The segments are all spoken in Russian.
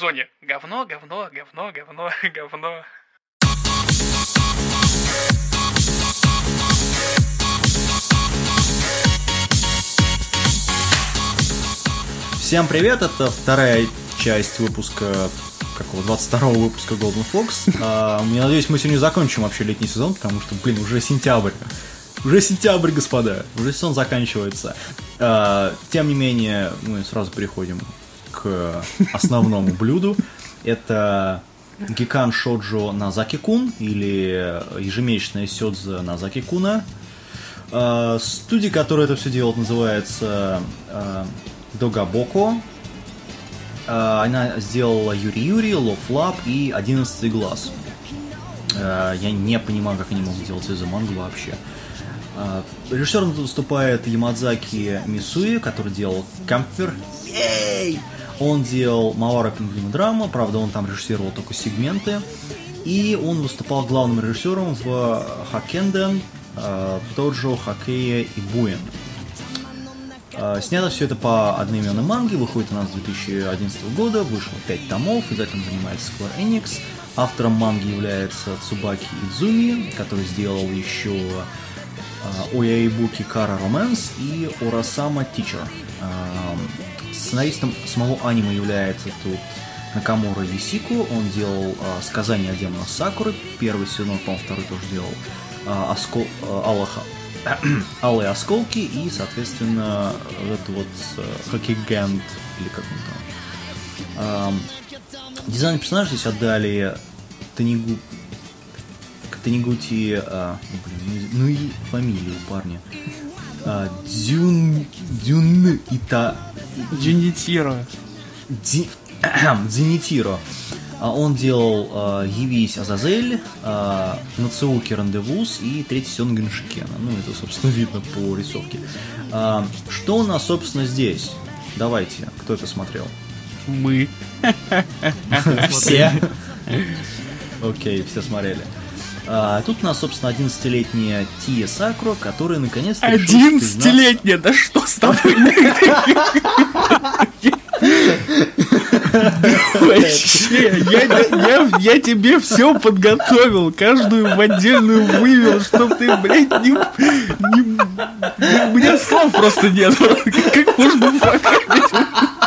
сезоне говно, говно, говно, говно, говно. Всем привет, это вторая часть выпуска какого 22 выпуска Golden Fox. А, я надеюсь, мы сегодня закончим вообще летний сезон, потому что, блин, уже сентябрь. Уже сентябрь, господа. Уже сезон заканчивается. А, тем не менее, мы сразу переходим к основному блюду. Это Гикан Шоджо Назаки-кун или ежемесячная сёдза Назаки-куна. А, студия, которая это все делает, называется а, Догабоко. А, Она сделала Юри Юри, Лов Лаб и Одиннадцатый глаз. Я не понимаю, как они могут делать из мангу вообще. Режиссером тут выступает Ямадзаки Мисуи, который делал Камфер. Ей! Он делал Мавара Пингвин Драма, правда, он там режиссировал только сегменты. И он выступал главным режиссером в Хакенден, Тоджо, Хоккея и Буэн. А, Снято все это по одноименной манге, выходит у нас с 2011 года, вышло 5 томов, издателем занимается Square Enix. Автором манги является Цубаки Идзуми, который сделал еще а, Ояибуки Кара Романс и Орасама Тичер. Сценаристом самого аниме является тут Накамура Исику, он делал а, «Сказание о демонах Сакуры», первый сезон, по-моему, второй тоже делал, а, Оскол... а, Аллаха... Алые осколки и, соответственно, вот это вот э, или как он там. Ам, Дизайн персонажей здесь отдали Танигу... Танигути... а, ну, и фамилию парня. Дзюн... Дзюн Ита... Джинитиро. Дзинитиро. А Он делал а, «Явись, Азазель», а, «Нацуки Рандевуз» и третий сезон Геншикена. Ну, это, собственно, видно по рисовке. А, Что у нас, собственно, здесь? Давайте, кто это смотрел? Мы. Все? Окей, все смотрели. А, Тут у нас, собственно, 11-летняя Тия Сакура, которая наконец-то решила признаться- Одиннадцатилетняя, да что с тобой? Вообще, я, я, я тебе все подготовил, каждую в отдельную вывел, чтоб ты, блядь, не, не- У меня слов просто нет. Как можно прокатить?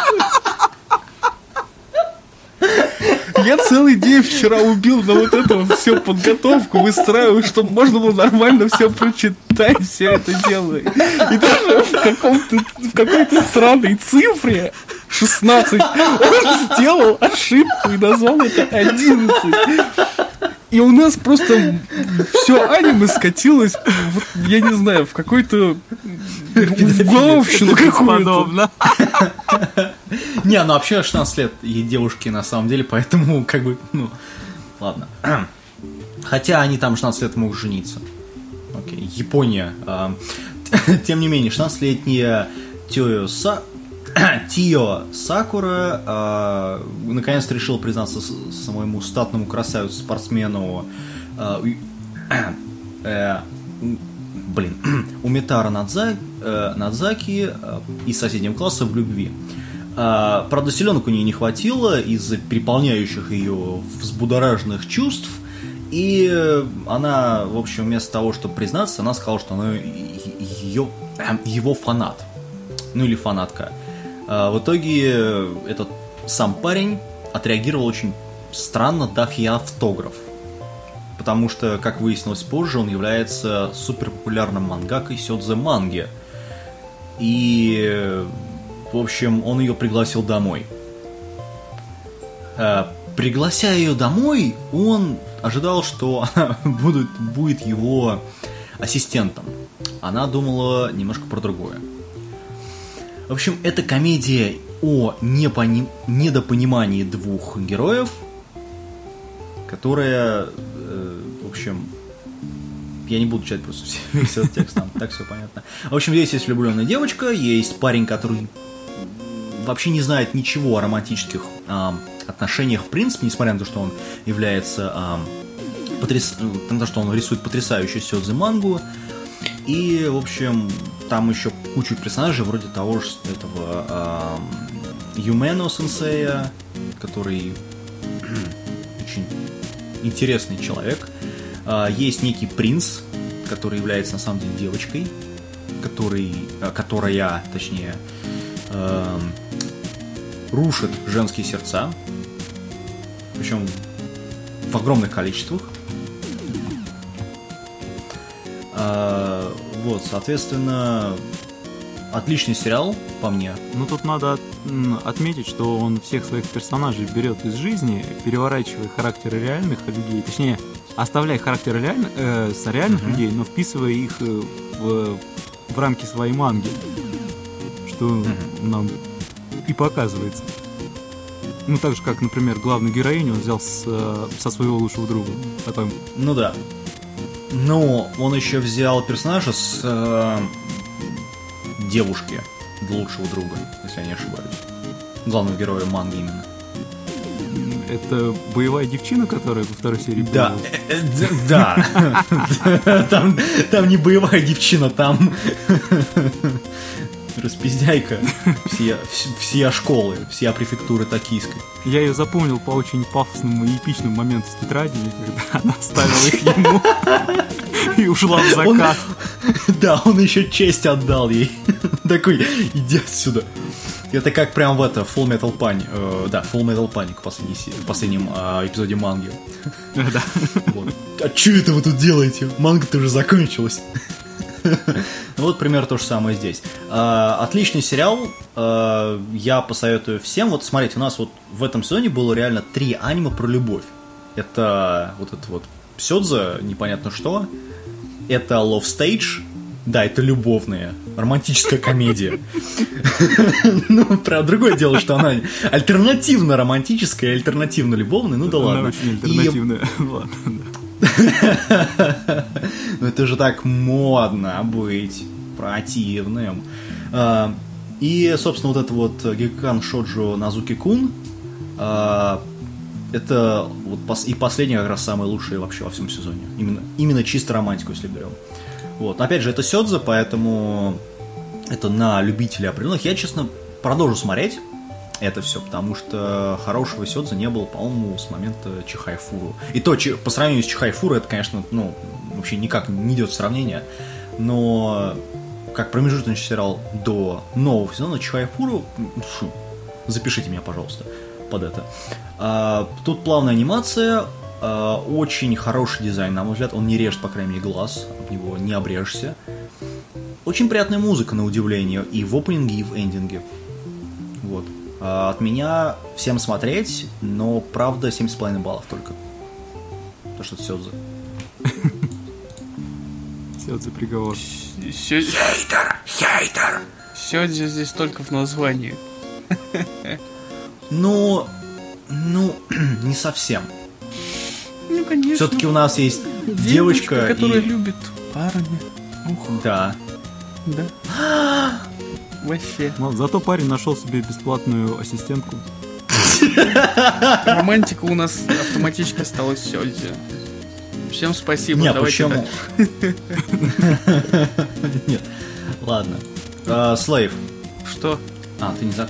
Я целый день вчера убил на вот эту всю подготовку, выстраиваю, чтобы можно было нормально все прочитать, все это дело. И даже в, каком-то, в какой-то сраной цифре 16 он сделал ошибку и назвал это 11. И у нас просто все аниме скатилось, вот, я не знаю, в какой-то в головщину какую-то. Не, ну вообще 16 лет ей девушки на самом деле, поэтому как бы, ну, ладно. Хотя они там 16 лет могут жениться. Окей, Япония. а, Тем не менее, 16-летняя Тио Са... Тио Сакура а, наконец-то решил признаться своему статному красавицу-спортсмену а, у- э, у- блин, у Митара Надза- э, Надзаки э, из соседнего класса в любви. А, правда, селенок у нее не хватило из-за переполняющих ее взбудораженных чувств. И она, в общем, вместо того, чтобы признаться, она сказала, что она ее, его фанат. Ну или фанатка. А, в итоге этот сам парень отреагировал очень странно, дав ей автограф. Потому что, как выяснилось позже, он является суперпопулярным мангакой Сёдзе Манги. И, в общем, он ее пригласил домой. Э, Приглася ее домой, он ожидал, что она будет, будет его ассистентом. Она думала немножко про другое. В общем, это комедия о непони- недопонимании двух героев, которая, э, в общем, я не буду читать просто весь этот текст, там так все понятно. В общем, здесь есть влюбленная девочка, есть парень, который вообще не знает ничего о романтических а, отношениях в принципе, несмотря на то, что он является а, потряс... на то, что он рисует потрясающую сёдзе мангу. И, в общем, там еще кучу персонажей, вроде того же этого а, Юмено сенсея, который очень интересный человек. А, есть некий принц, который является на самом деле девочкой, который, которая, точнее, эм, рушит женские сердца, причем в огромных количествах. А, вот, соответственно, отличный сериал, по мне. Ну тут надо отметить, что он всех своих персонажей берет из жизни, переворачивая характеры реальных людей, точнее, оставляя характеры реаль... э, с реальных mm-hmm. людей, но вписывая их э, в, в рамки своей манги, что mm-hmm. нам и показывается. Ну, так же, как, например, главную героиню он взял с, э, со своего лучшего друга. Потом... Ну да. Но он еще взял персонажа с э, девушки лучшего друга, если я не ошибаюсь. Главного героя манги именно. Это боевая девчина, которая во второй серии Да, э, э, да. Там не боевая девчина, там распиздяйка все, все школы, все префектуры токийской. Я ее запомнил по очень пафосному и эпичному моменту с тетрадями, когда она оставила их ему и ушла в закат. Да, он еще честь отдал ей. Такой, иди отсюда. Это как прям в это, Full Metal Panic. Э, да, Full Metal Panic в последнем э, эпизоде манги. Да. Вот. А что это вы тут делаете? Манга-то уже закончилась. Вот пример то же самое здесь. А, отличный сериал. А, я посоветую всем. Вот смотрите, у нас вот в этом сезоне было реально три аниме про любовь. Это вот это вот Сёдза, непонятно что. Это Love Stage. Да, это любовная, романтическая комедия. Ну, про другое дело, что она альтернативно романтическая, альтернативно любовная, ну да ладно. Она очень альтернативная, ладно, Ну это же так модно быть противным. А, и, собственно, вот это вот Гекан Шоджо Назуки Кун, а, это вот и последняя как раз самая лучшая вообще во всем сезоне. Именно, именно чисто романтику, если берем. Вот. Опять же, это Сёдзе, поэтому это на любителей определенных. Я, честно, продолжу смотреть это все, потому что хорошего Сёдза не было, по-моему, с момента Чихайфуру. И то, по сравнению с Чихайфуру, это, конечно, ну, вообще никак не идет сравнения, но как промежуточный сериал до нового сезона Чихайфуру, фу, запишите меня, пожалуйста, под это. А, тут плавная анимация, а, очень хороший дизайн, на мой взгляд, он не режет, по крайней мере, глаз, об него не обрежешься. Очень приятная музыка, на удивление, и в опенинге, и в эндинге. Вот. А, от меня всем смотреть, но правда 7,5 баллов только. То, что Сёдзе. Сёдзе приговор. Хейтер! Хейтер! Сёдзе здесь только в названии. Ну, ну, не совсем. Ну, конечно. Все-таки у нас есть девочка, девочка которая и... любит парня. Ух. Да. Да. Вообще. Ну, зато парень нашел себе бесплатную ассистентку. Романтика у нас автоматически стала Сёдзи. Всем спасибо. Нет, почему? Нет. Ладно. Слейв. Что? А, ты не зак...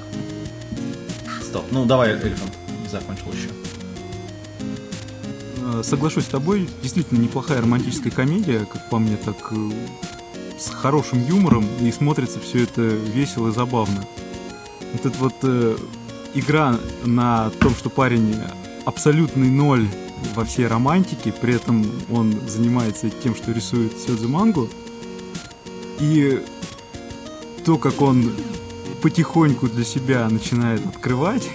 Стоп. Ну, давай, Эльфант. Закончил еще. А, соглашусь с тобой, действительно неплохая романтическая комедия, как по мне, так э, с хорошим юмором, и смотрится все это весело и забавно. Вот эта вот э, игра на том, что парень абсолютный ноль во всей романтике, при этом он занимается тем, что рисует сёдзу мангу, и то, как он потихоньку для себя начинает открывать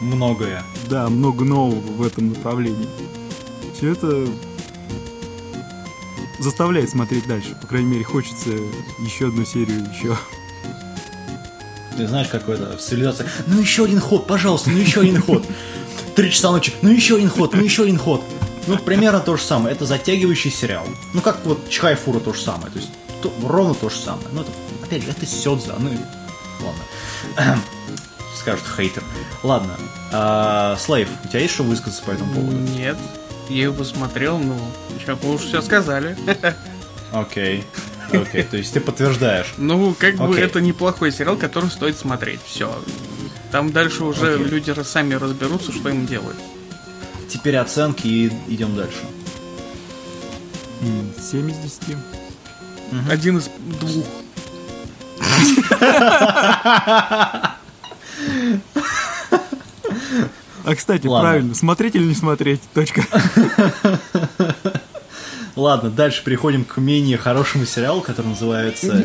многое. Да, много нового в этом направлении. Все это заставляет смотреть дальше. По крайней мере, хочется еще одну серию еще. Ты знаешь, какой-то в цивилизации. Ну еще один ход, пожалуйста, ну еще один ход. Три часа ночи, ну еще один ход, ну еще один ход. Ну, примерно то же самое. Это затягивающий сериал. Ну, как вот Чхайфура то же самое. То есть, то, ровно то же самое. Ну, это, опять же, это Сёдза. Ну, ладно. Скажут хейтер. Ладно. А, Слейв, у тебя есть что высказаться по этому поводу? Нет. Я его посмотрел, ну, что, вы уже все сказали. Окей. Окей, то есть ты подтверждаешь. Ну, как бы это неплохой сериал, который стоит смотреть. Все. Там дальше уже люди сами разберутся, что им делать. Теперь оценки и идем дальше. М, 7 из 10. Один из двух. А, кстати, Ладно. правильно, смотреть или не смотреть? Точка. Ладно, дальше переходим к менее хорошему сериалу, который называется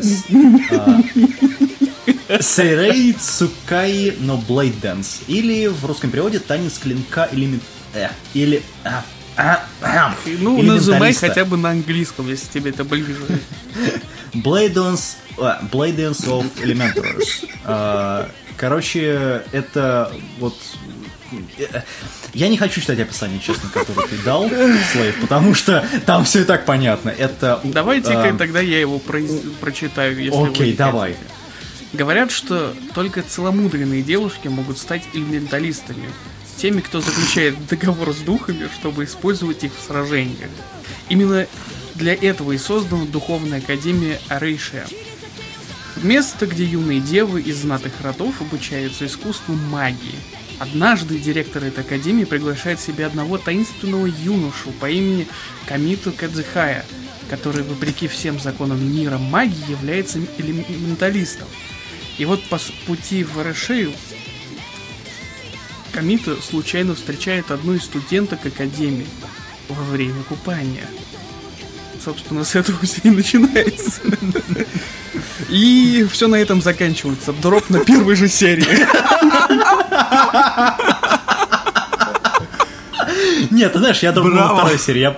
Сейрей Цукай но Блейд Дэнс. Или в русском переводе Танец клинка или... э, или... а, а, а, Ну, называй хотя бы на английском, если тебе это ближе. Blade Dance, Blade Dance of Elementars. А, Короче, это вот... э, Я не хочу читать описание, честно, которое ты дал, Слейв, потому что там все и так понятно. Это... Давайте-ка а, тогда я его произ- прочитаю, если вы Окей, не давай. хотите. Говорят, что только целомудренные девушки могут стать элементалистами, теми, кто заключает договор с духами, чтобы использовать их в сражениях. Именно для этого и создана Духовная Академия Арейшия. Место, где юные девы из знатых родов обучаются искусству магии. Однажды директор этой академии приглашает себе одного таинственного юношу по имени Камиту Кадзихая, который, вопреки всем законам мира магии, является элементалистом. И вот по пути в Эрешею Камита случайно встречает одну из студенток академии во время купания. Собственно, с этого все и начинается. И все на этом заканчивается. Дроп на первой же серии. Нет, ты знаешь, я думал на второй серии, я,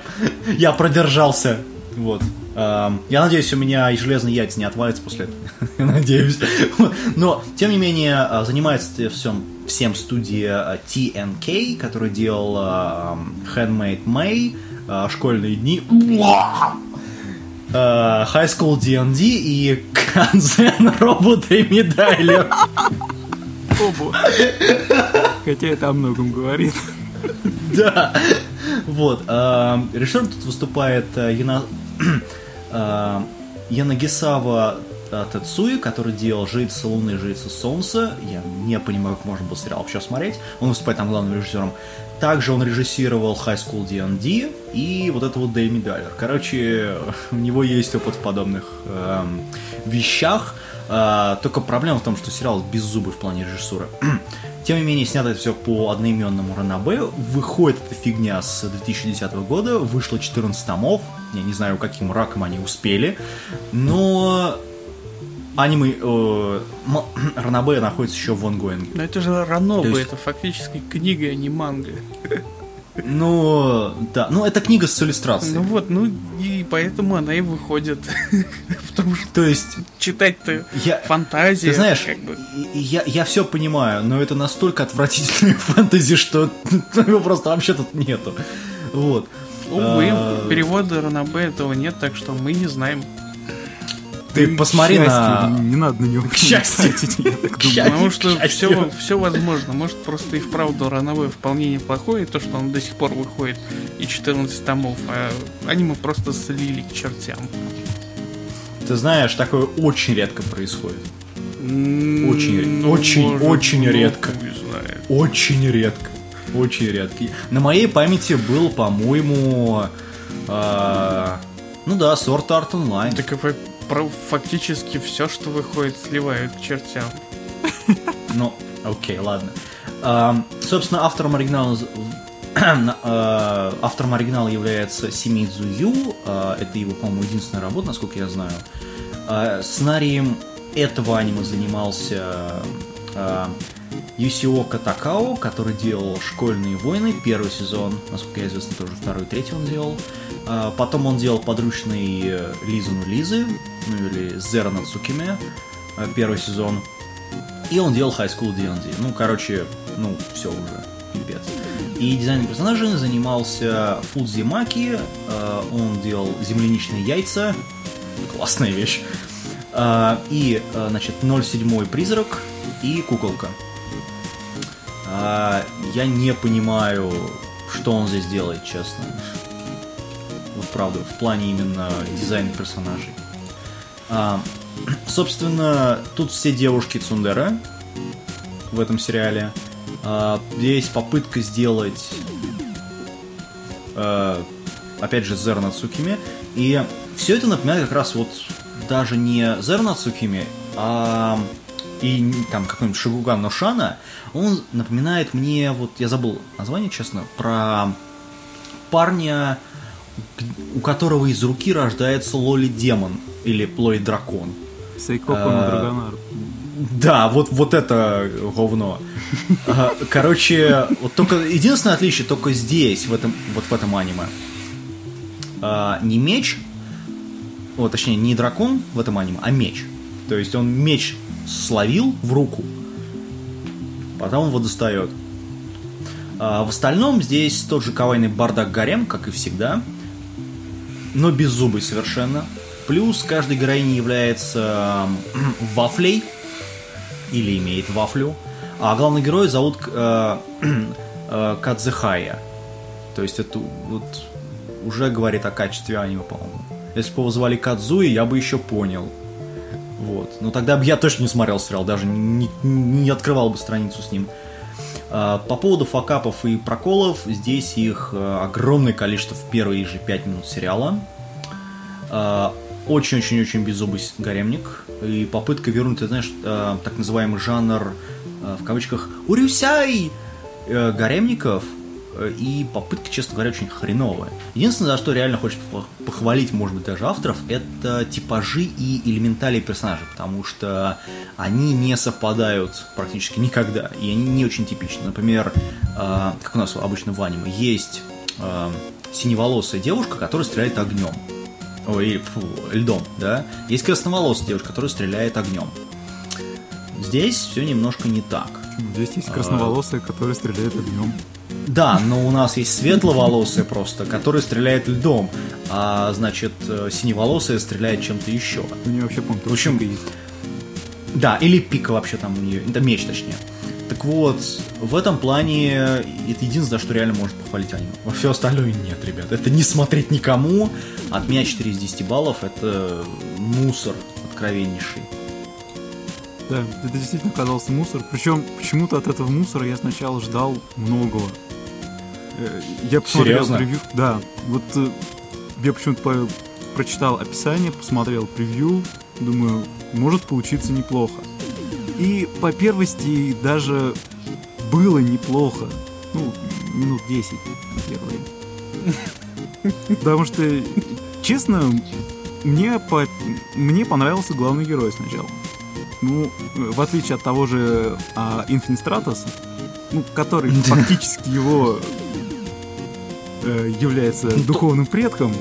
я продержался. Вот. Эм, Я надеюсь, у меня и железные яйца не отвалятся после этого. Я надеюсь. Но, тем не менее, э, занимается всем, всем студия э, TNK, который делал э, Handmade May, э, Школьные дни, э, High School D&D и Канзен Робот и Медайлер. Оба. Хотя это о многом говорит. Да. Вот. э, Режиссером тут выступает э, Яна- э, Янагисава э, Тецуи, который делал «Жрица Луны» «Жрица Солнца». Я не понимаю, как можно было сериал вообще смотреть. Он выступает там главным режиссером. Также он режиссировал High School D&D и вот это вот Дэйми Дайлер. Короче, у него есть опыт в подобных эм, вещах. Э, только проблема в том, что сериал беззубый в плане режиссуры. Тем не менее, снято это все по одноименному Ранабе. Выходит эта фигня с 2010 года. Вышло 14 томов. Я не знаю, каким раком они успели. Но аниме э, Ранабе находится еще в онгоинге. Но это же Ранобе, есть- это фактически книга, а не манга. Ну, да. Ну, это книга с иллюстрацией. Ну вот, ну и поэтому она и выходит. Потому что То есть, читать-то я... фантазия. Ты знаешь, как бы. я, я все понимаю, но это настолько отвратительная фэнтези, что его просто вообще тут нету. Вот. Увы, А, перевода Ранобе этого нет, так что мы не знаем. Ты посмотри на... Не надо на него К счастью. Потому что все, все возможно. Может, просто и вправду Ранобе вполне неплохой, и то, что он до сих пор выходит и 14 томов, а аниме просто слили к чертям. Ты знаешь, такое очень редко происходит. Очень, ну, очень, может, очень ну, редко. Очень редко. Очень редко. На моей памяти был, по-моему... а, ну да, Sword Art Online. Так и фа- про- фактически все, что выходит, сливают к чертям. Ну, окей, ладно. Собственно, автором оригинала... а, автором оригинала является Симидзу Ю. А, это его, по-моему, единственная работа, насколько я знаю. А, сценарием этого аниме занимался а, Юсиока Такао, который делал «Школьные войны», первый сезон, насколько я известно, тоже второй и третий он делал. Потом он делал подручный э, Лизуну Лизы, ну или Зера Нацукиме, э, первый сезон. И он делал High School D&D. Ну, короче, ну, все уже, пипец. И дизайном персонажей занимался Фудзи Маки. э, он делал земляничные яйца. Классная вещь. А, И, значит, 07 призрак и куколка. А, Я не понимаю, что он здесь делает, честно. Правда, в плане именно дизайна персонажей. А, собственно, тут все девушки Цундера. в этом сериале. А, Здесь попытка сделать, э, опять же, Зер Нацукими. И все это напоминает как раз вот даже не Зер Нацукими, а и там какой-нибудь Шигуган Ношана. Он напоминает мне, вот я забыл название, честно, про парня, у которого из руки рождается Лоли-демон или А, Мадрагонар. Да, вот, вот это говно. Ага, Короче, вот только единственное отличие только здесь, в этом, вот в этом аниме. А, не меч, вот, точнее, не дракон в этом аниме, а меч. То есть он меч словил в руку, потом его достает. А в остальном здесь тот же кавайный бардак гарем, как и всегда, но без зубы совершенно. Плюс каждой героиня является вафлей, или имеет вафлю. А главный герой зовут э, э, Кадзехая. То есть это вот уже говорит о качестве аниме, по-моему. Если бы его звали Кадзуи, я бы еще понял. Вот. Но тогда бы я точно не смотрел сериал, даже не, не открывал бы страницу с ним. А, По поводу факапов и проколов, здесь их э, огромное количество в первые же 5 минут сериала. А, Очень-очень-очень беззубый гаремник. И попытка вернуть, ты знаешь, э, так называемый жанр, э, в кавычках, «урюсяй» э, гаремников. э, И попытка, честно говоря, очень хреновая. Единственное, за что реально хочется пох- похвалить, может быть, даже авторов, это типажи и элементалии персонажей, потому что они не совпадают практически никогда, и они не очень типичны. Например, э, как у нас обычно в аниме, есть э, синеволосая девушка, которая стреляет огнем. Ой, фу, льдом, да? Есть красноволосая девушка, которая стреляет огнем. Здесь все немножко не так. Здесь А. есть красноволосая, которая стреляет огнем. Да, но у нас есть светловолосая просто, которая стреляет льдом, а значит э, синеволосая стреляет чем-то еще. У нее вообще, по-моему, В общем, есть. Да, или пика вообще там у нее, это меч точнее. Так вот, в этом плане это единственное, что реально может похвалить аниме. Во все остальное нет, ребят. Это не смотреть никому. От меня 4 из 10 баллов. Это мусор откровеннейший. Да, это действительно оказался мусор. Причем почему-то от этого мусора я сначала ждал многого. Э, Я посмотрел Серьезно? превью. Да, вот э, я почему-то по- прочитал описание, посмотрел превью, думаю, может получиться неплохо. И по первости даже было неплохо. Ну, минут 10 первые. Потому что, честно, мне, по... мне понравился главный герой сначала. Ну, в отличие от того же а, Stratos, ну, который фактически его э, является духовным предком,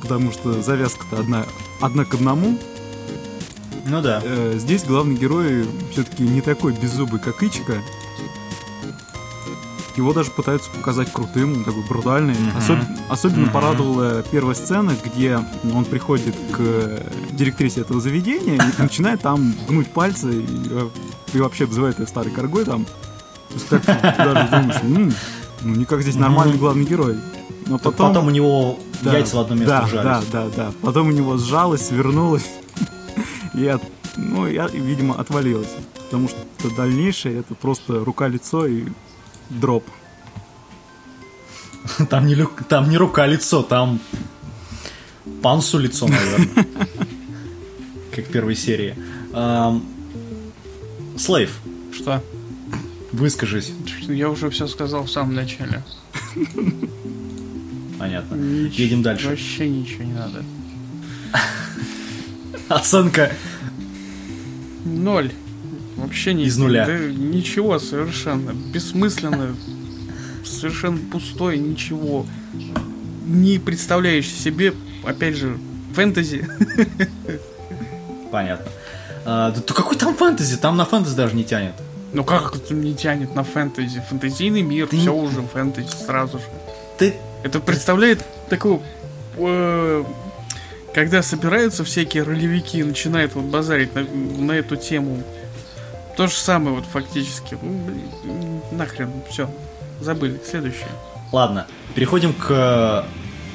потому что завязка-то одна, одна к одному. Ну да. Э, здесь главный герой все-таки не такой беззубый, как Ичика. Его даже пытаются показать крутым, он такой брутальный. Мгм. Особ- особенно Мгм. порадовала первая сцена, где он приходит к директрисе этого заведения и начинает там гнуть пальцы и, э, и вообще обзывает ее старой коргой там. Ты даже думаешь, «М, ну никак здесь нормальный главный герой. Но Потом, потом, у него да, яйца в одно место да, сжались. Да, да, да. Потом у него сжалось, свернулось. И, от- ну, я, видимо, отвалилось. Потому что дальнейшее это просто рука-лицо и дроп. Там не, там не рука, лицо, там пансу лицо, наверное. Как в первой серии. Слейв, Что? выскажись. Я уже все сказал в самом начале. Понятно. Нич- Едем дальше. Вообще ничего не надо. Оценка Ноль. Вообще не Из нуля. да ничего совершенно. Бессмысленно. Совершенно пустой, ничего. Не представляешь себе, опять же, фэнтези. Понятно. А, да то какой там фэнтези? Там на фэнтези даже не тянет. Ну как это не тянет на фэнтези? Фэнтезийный мир, Ты все уже фэнтези сразу же. Ты... Это представляет такую... э, когда собираются всякие ролевики и начинают вот базарить на, на эту тему. То же самое вот фактически. Ну, нахрен, все. Забыли. Следующее. Ладно, переходим к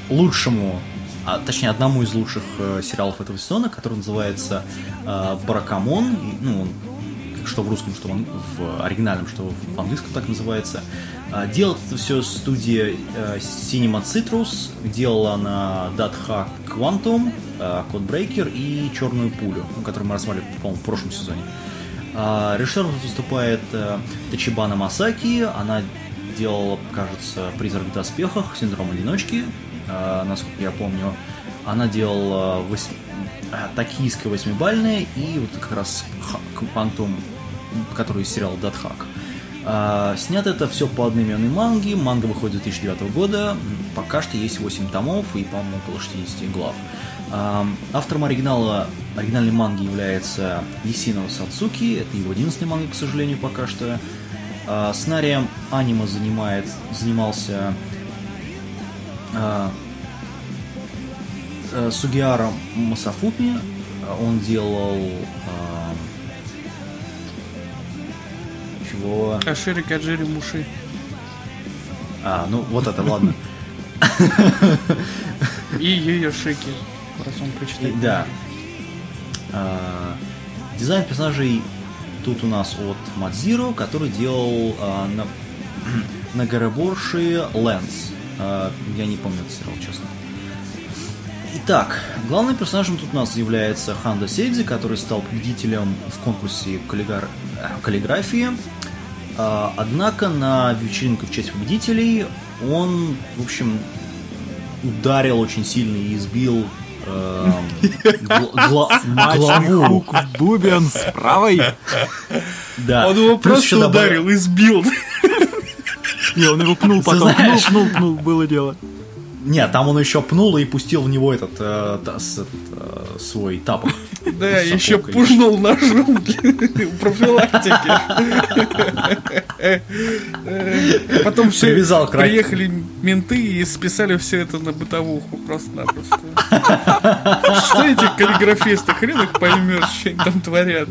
лучшему, а, точнее одному из лучших э, сериалов этого сезона, который называется э, Баракамон. Ну, что в русском, что в оригинальном, что в английском так называется. А, Делает это все студия э, Cinema Citrus. Делала она Hack Quantum, э, Codebreaker и Черную пулю, ну, которую мы рассматривали, по-моему, в прошлом сезоне. А, Режиссером выступает э, Тачибана Масаки. Она делала, кажется, «Призрак в доспехах», «Синдром одиночки», а, насколько я помню. Она делала вось- «Токийское восьмибальное» и вот как раз «Квантум», который из сериала «Датхак». А, снято это все по одноименной манге. Манга выходит 2009 года. Пока что есть 8 томов и, по-моему, около 60 глав. А, Автором оригинала, оригинальной манги является Исино Сацуки. Это его единственная манга, к сожалению, пока что. А, Сценарием аниме занимает, занимался а, э, Сугиара Масафуми. Он делал... чего? Ашири Каджири Муши. А, ну вот это, ладно. И Юя Шики. Раз он прочитает. Да. А, Дизайн персонажей тут у нас от Мадзиро, который делал а, на, на Гараборши Лэнс. А, Я не помню этот сериал, честно. Итак, главным персонажем тут у нас является Ханда Сейдзи, который стал победителем в конкурсе каллигар- э, каллиграфии. А, Однако на вечеринку в честь победителей он, в общем, ударил очень сильно и избил Смачный главу. в бубен с правой. Да. Он его просто ударил и сбил. Не, он его пнул, потом пнул, знаешь. пнул, пнул, было дело. Нет, там он еще пнул и пустил в него этот, э, тас- этот, э, свой тапок. Да, еще или пужнул ножом для профилактики. Потом все Привязал приехали менты и списали все это на бытовуху просто-напросто. Что эти каллиграфисты, хрен их поймешь, что они там творят.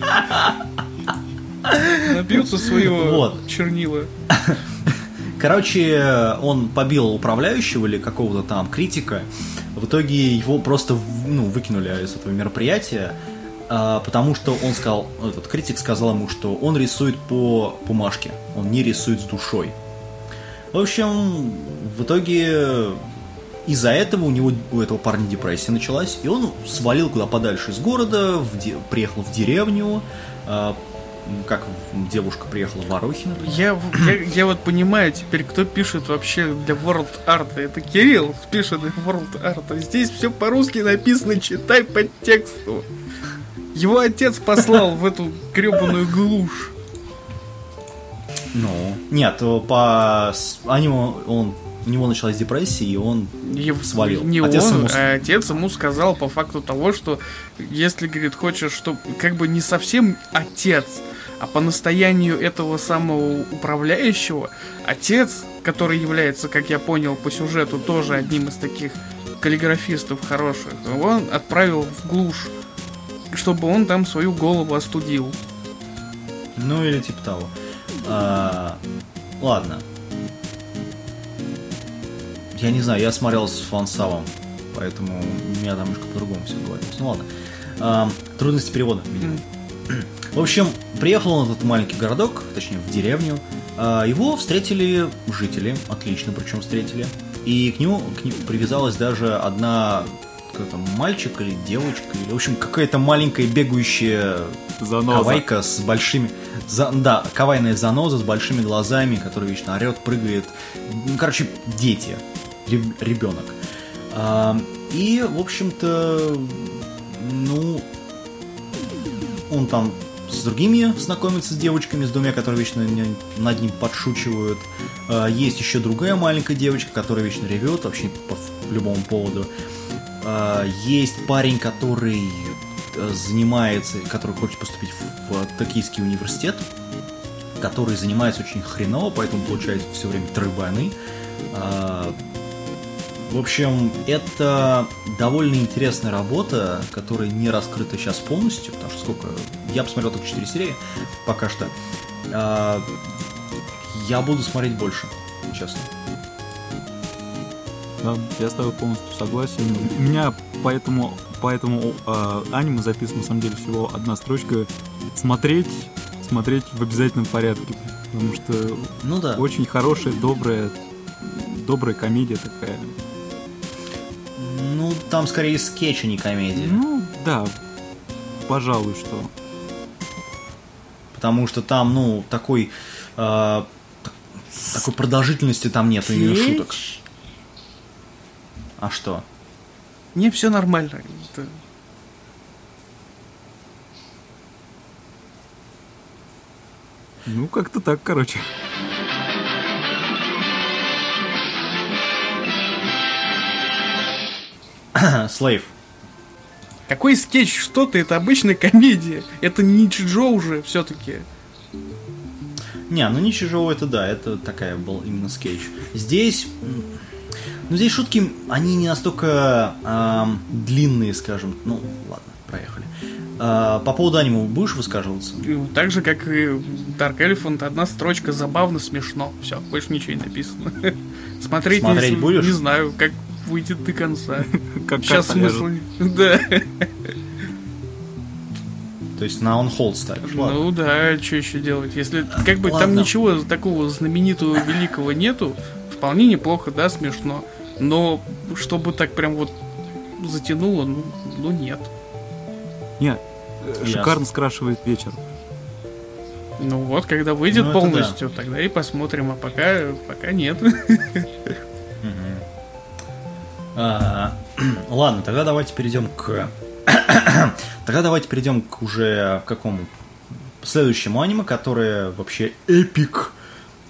Набьются своего чернила. Короче, он побил управляющего или какого-то там критика. В итоге его просто ну, выкинули из этого мероприятия, а, потому что он сказал, этот критик сказал ему, что он рисует по бумажке, он не рисует с душой. В общем, в итоге из-за этого у него у этого парня депрессия началась, и он свалил куда подальше из города, в де- приехал в деревню, а, как девушка приехала в Орохино. Я, я, я вот понимаю теперь, кто пишет вообще для World Art. Это Кирилл пишет для World Art. Здесь все по-русски написано, читай по тексту. Его отец послал в эту гребаную глушь. Ну, нет, по аниме он, у него началась депрессия, и он И в- Свалил. Не Отец он, ему а отец ему сказал по факту того, что если, говорит, хочешь, что как бы не совсем отец, а по настоянию этого самого управляющего, отец, который является, как я понял по сюжету, тоже одним из таких каллиграфистов хороших, он отправил в глушь, чтобы он там свою голову остудил. Ну или типа того. А, ладно. Я не знаю, я смотрел с фансавом, поэтому у меня там немножко по-другому все говорилось. Ну ладно. А, трудности перевода, видимо. В общем, приехал он в этот маленький городок, точнее в деревню. А, Его встретили жители, отлично причем встретили. И к нему, к нему привязалась даже одна какой-то мальчик или девочка, или, в общем, какая-то маленькая бегающая Заноза. Кавайка с большими... за- да, кавайная заноза с большими глазами, который вечно орет, прыгает. Ну, короче, дети. Реб- ребенок. А, и, в общем-то, ну, он там с другими знакомится с девочками, с двумя, которые вечно над ним подшучивают. А, Есть еще другая маленькая девочка, которая вечно ревет вообще по любому поводу. А, Есть парень, который э, занимается, который хочет поступить в, Токийский университет, который занимается очень хреново, поэтому получает все время трыбаны. В общем, это довольно интересная работа, которая не раскрыта сейчас полностью, потому что сколько... Я посмотрел только 4 серии пока что. А, Я буду смотреть больше, честно. Да, я с тобой полностью согласен. У меня поэтому, поэтому э, аниме записано на самом деле всего одна строчка. Смотреть смотреть в обязательном порядке. Потому что Ну да. очень хорошая, добрая, добрая комедия такая. Там скорее скетч, а не комедия. Ну, да, пожалуй, что. Потому что там, ну, такой... э, такой продолжительности там нету именно шуток. Скетч? А что? Не, все нормально. Это- Ну, как-то так, короче. Слейв. Какой скетч? Что ты? Это обычная комедия. Это не Чиджо уже все-таки. Не, ну не чужого это да, это такая был именно скетч. Здесь, ну здесь шутки, они не настолько ам, длинные, скажем. Ну, ладно, проехали. А, по поводу аниме будешь высказываться? Так же, как и Dark Elephant, одна строчка забавно, смешно. Все, больше ничего не написано. Смотреть, Смотреть не, будешь? не знаю, как выйдет до конца. Как Сейчас не- Да. То есть на он hold ставишь? Ладно. Ну да, что еще делать? Если как бы там Ладно. ничего такого знаменитого великого нету, вполне неплохо, да, смешно. Но чтобы так прям вот затянуло, ну, ну нет. Не, э, Ясно. шикарно скрашивает вечер. Ну вот, когда выйдет Ну, полностью, тогда и посмотрим, а пока, пока нет. А, Ладно, тогда давайте перейдем к... Тогда давайте перейдем к уже к какому следующему аниме, которое вообще эпик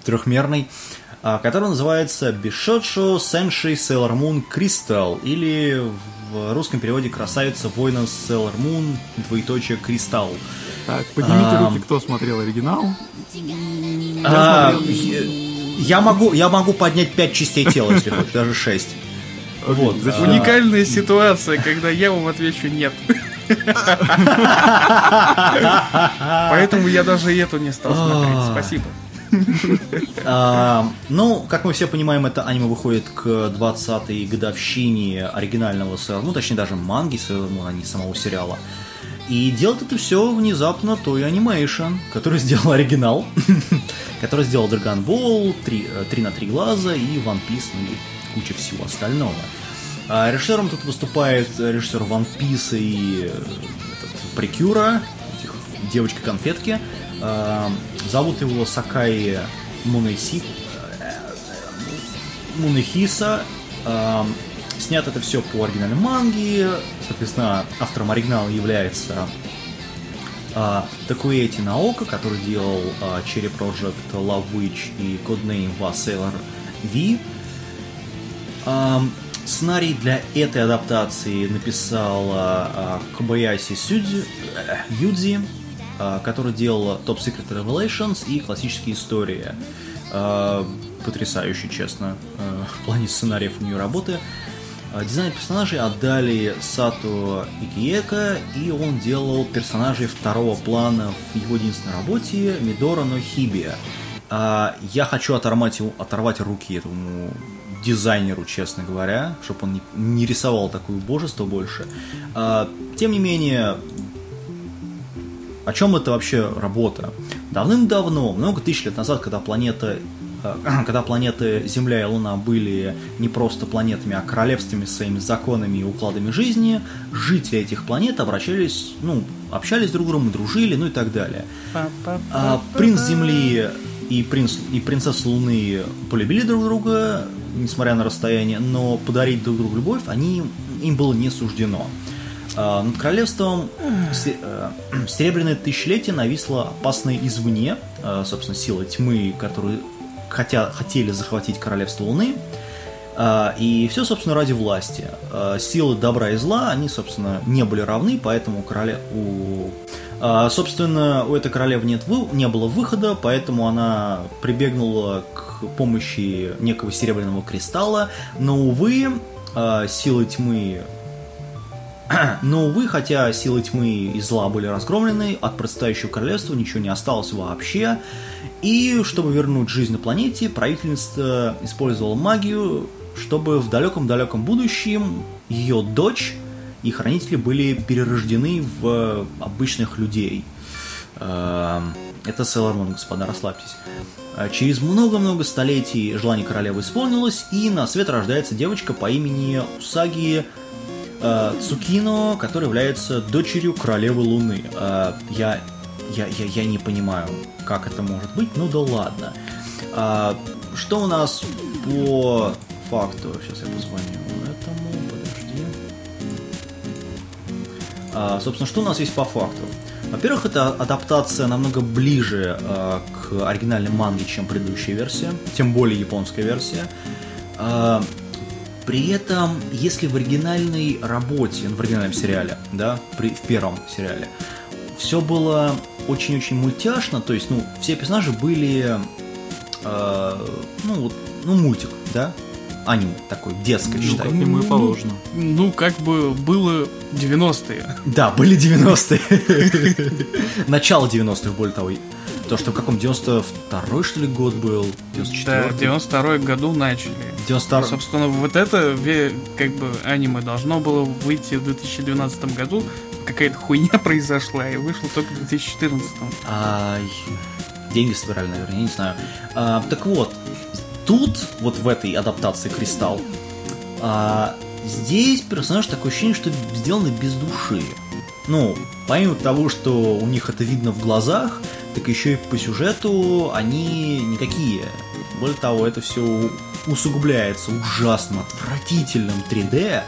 трехмерный, а, который называется Бишотшо Сенши Sailor Moon Crystal или в русском переводе Красавица воина Sailor Moon двоеточие Кристалл. Так, поднимите Ам. руки, кто смотрел оригинал. А, смотрел. я- Я могу, я могу поднять пять частей тела, если хочешь, даже шесть. Вот. Зачем? а, Уникальная ситуация, когда я вам отвечу нет. Поэтому я даже эту не стал смотреть. А. Спасибо. А, ну, как мы все понимаем, это аниме выходит к 20-й годовщине оригинального Sailor Moon, точнее даже манги Sailor Moon, а не самого сериала. И делает это все внезапно той анимейшн, который сделал оригинал, который сделал Dragon Ball, 3, э, 3 на 3 глаза и One Piece, ну и куча всего остального. А режиссером тут выступает э, режиссер One Piece и э, этот, Прикюра, этих девочки-конфетки. А, Зовут его Сакай Мунэси, э, Мунэхиса. А, Снято это все по оригинальной манге. Соответственно, автором оригинала является а, Такуэти Наока, который делал а, Cherry Project, Love Witch и Codename Was Sailor V. Сценарий для этой адаптации написала а, Кобаяси э, Юдзи, а, который делал Top Secret Revelations и классические истории. А, Потрясающе, честно, э, в плане сценариев у нее работы. Дизайн персонажей отдали Сато Икиека, и он делал персонажей второго плана в его единственной работе Мидора но Хиби. А, Я хочу оторвать, ему- оторвать руки этому дизайнеру, честно говоря, чтобы он не, не рисовал такое божество больше. А, Тем не менее, о чем это вообще работа? Давным-давно, много тысяч лет назад, когда планета э, когда планеты Земля и Луна были не просто планетами, а королевствами с своими законами и укладами жизни, жители этих планет обращались, ну, общались друг с другом, дружили, ну и так далее. А принц Земли и, принц, и принцесса Луны полюбили друг друга, несмотря на расстояние, но подарить друг другу любовь они, им было не суждено. А, Над королевством э, Серебряное тысячелетие нависло опасной извне, э, собственно, сила тьмы, которые хотя, хотели захватить королевство Луны. А, И все, собственно, ради власти. А, Силы добра и зла, они, собственно, не были равны, поэтому короле... у... а, Собственно, у этой королевы нет вы... не было выхода, поэтому она прибегнула к помощи некого серебряного кристалла, но, увы, а, силы тьмы но, увы, хотя силы тьмы и зла были разгромлены, от процветающего королевства ничего не осталось вообще. И чтобы вернуть жизнь на планете, правительство использовало магию, чтобы в далеком-далеком будущем ее дочь и хранители были перерождены в обычных людей. Эм, Это Moon, господа, расслабьтесь. А, Через много-много столетий желание королевы исполнилось, и на свет рождается девочка по имени Усаги э, Цукино, которая является дочерью королевы Луны. Э, я, я, я, я не понимаю, как это может быть, ну да ладно. Что у нас по факту? Сейчас я позвоню собственно, что у нас есть по факту? Во-первых, это адаптация намного ближе э, к оригинальной манге, чем предыдущая версия, тем более японская версия. Э, при этом, если в оригинальной работе, ну, в оригинальном сериале, да, при, в первом сериале, все было очень-очень мультяшно, то есть, ну, все персонажи были, э, ну, вот, ну, мультик, да, аниме такой, детское, Ну, считай. как ему и положено. Ну, как бы было 90-е. Да, были 90-е. Начало 90-х, более того. То, что в каком 92-й, что ли, год был? Да, 94-й? в 92 году начали. 92 Собственно, вот это как бы аниме должно было выйти в 2012 году. Какая-то хуйня произошла и вышло только в 2014. Ай, деньги собирали, наверное, я не знаю. А, так вот, тут, вот в этой адаптации Кристалл, а, здесь персонаж такое ощущение, что сделаны без души. Ну, помимо того, что у них это видно в глазах, так еще и по сюжету они никакие. Более того, это все усугубляется ужасным, отвратительным 3D.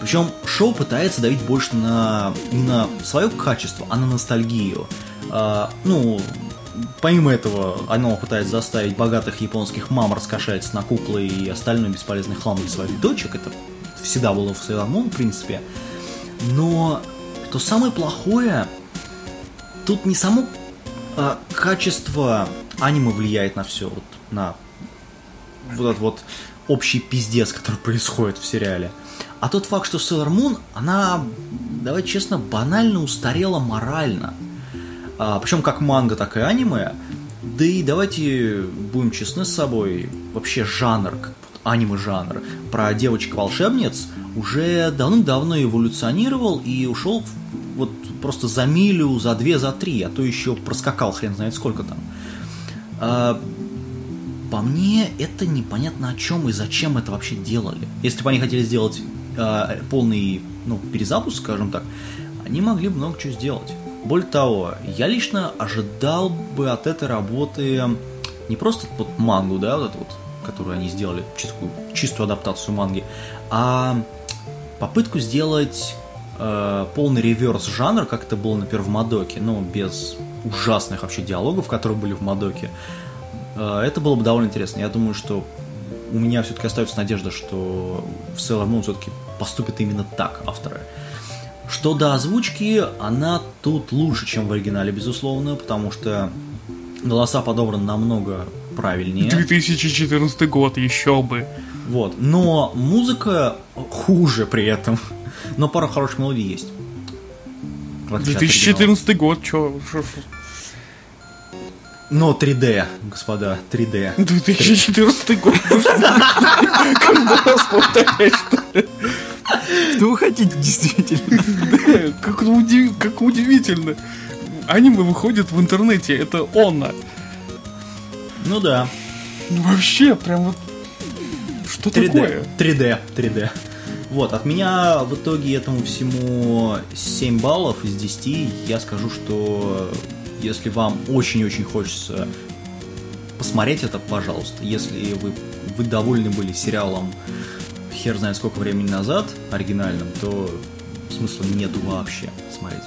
Причем шоу пытается давить больше на не на свое качество, а на ностальгию. А, ну, помимо этого, оно пытается заставить богатых японских мам раскошелиться на куклы и остальной бесполезный хлам для своих дочек. Это всегда было в Sailor Moon, в принципе. Но что самое плохое, тут не само а, качество аниме влияет на все, вот на вот этот вот общий пиздец, который происходит в сериале. А тот факт, что Sailor Moon, она, давай честно, банально устарела морально. А, причем как манга, так и аниме. Да и давайте будем честны с собой, вообще жанр, аниме-жанр, про девочек-волшебниц уже давным-давно эволюционировал и ушел вот просто за милю, за две, за три, а то еще проскакал хрен знает сколько там. А, по мне, это непонятно о чем и зачем это вообще делали. Если бы они хотели сделать э, полный ну, перезапуск, скажем так, они могли бы много чего сделать. Более того, я лично ожидал бы от этой работы не просто вот мангу, да, вот эту вот, которую они сделали, чистую, чистую адаптацию манги, а попытку сделать э, полный реверс жанр, как это было, например, в Мадоке, но без ужасных вообще диалогов, которые были в Мадоке. Э, Это было бы довольно интересно. Я думаю, что у меня все-таки остается надежда, что в Sailor Moon все-таки поступит именно так авторы. Что до озвучки, она тут лучше, чем в оригинале, безусловно, потому что голоса подобраны намного правильнее. 2014 год, еще бы. Вот. Но музыка хуже при этом. Но пара хороших мелодий есть. В отличие от оригинала. 2014 год, чё? шо- шо? Но 3D, господа, 3D. 2014 год. Каждый раз повторяешь, что? Что вы хотите действительно? Как уди- как удивительно. Аниме выходит в интернете, это он. Ну да. Вообще, прям вот... Что 3D. такое? 3D. 3D. Вот, от меня в итоге этому всему 7 баллов из 10. Я скажу, что если вам очень-очень хочется посмотреть это, пожалуйста. Если вы, вы довольны были сериалом хер знает сколько времени назад, оригинальным, то смысла нету вообще смотреть.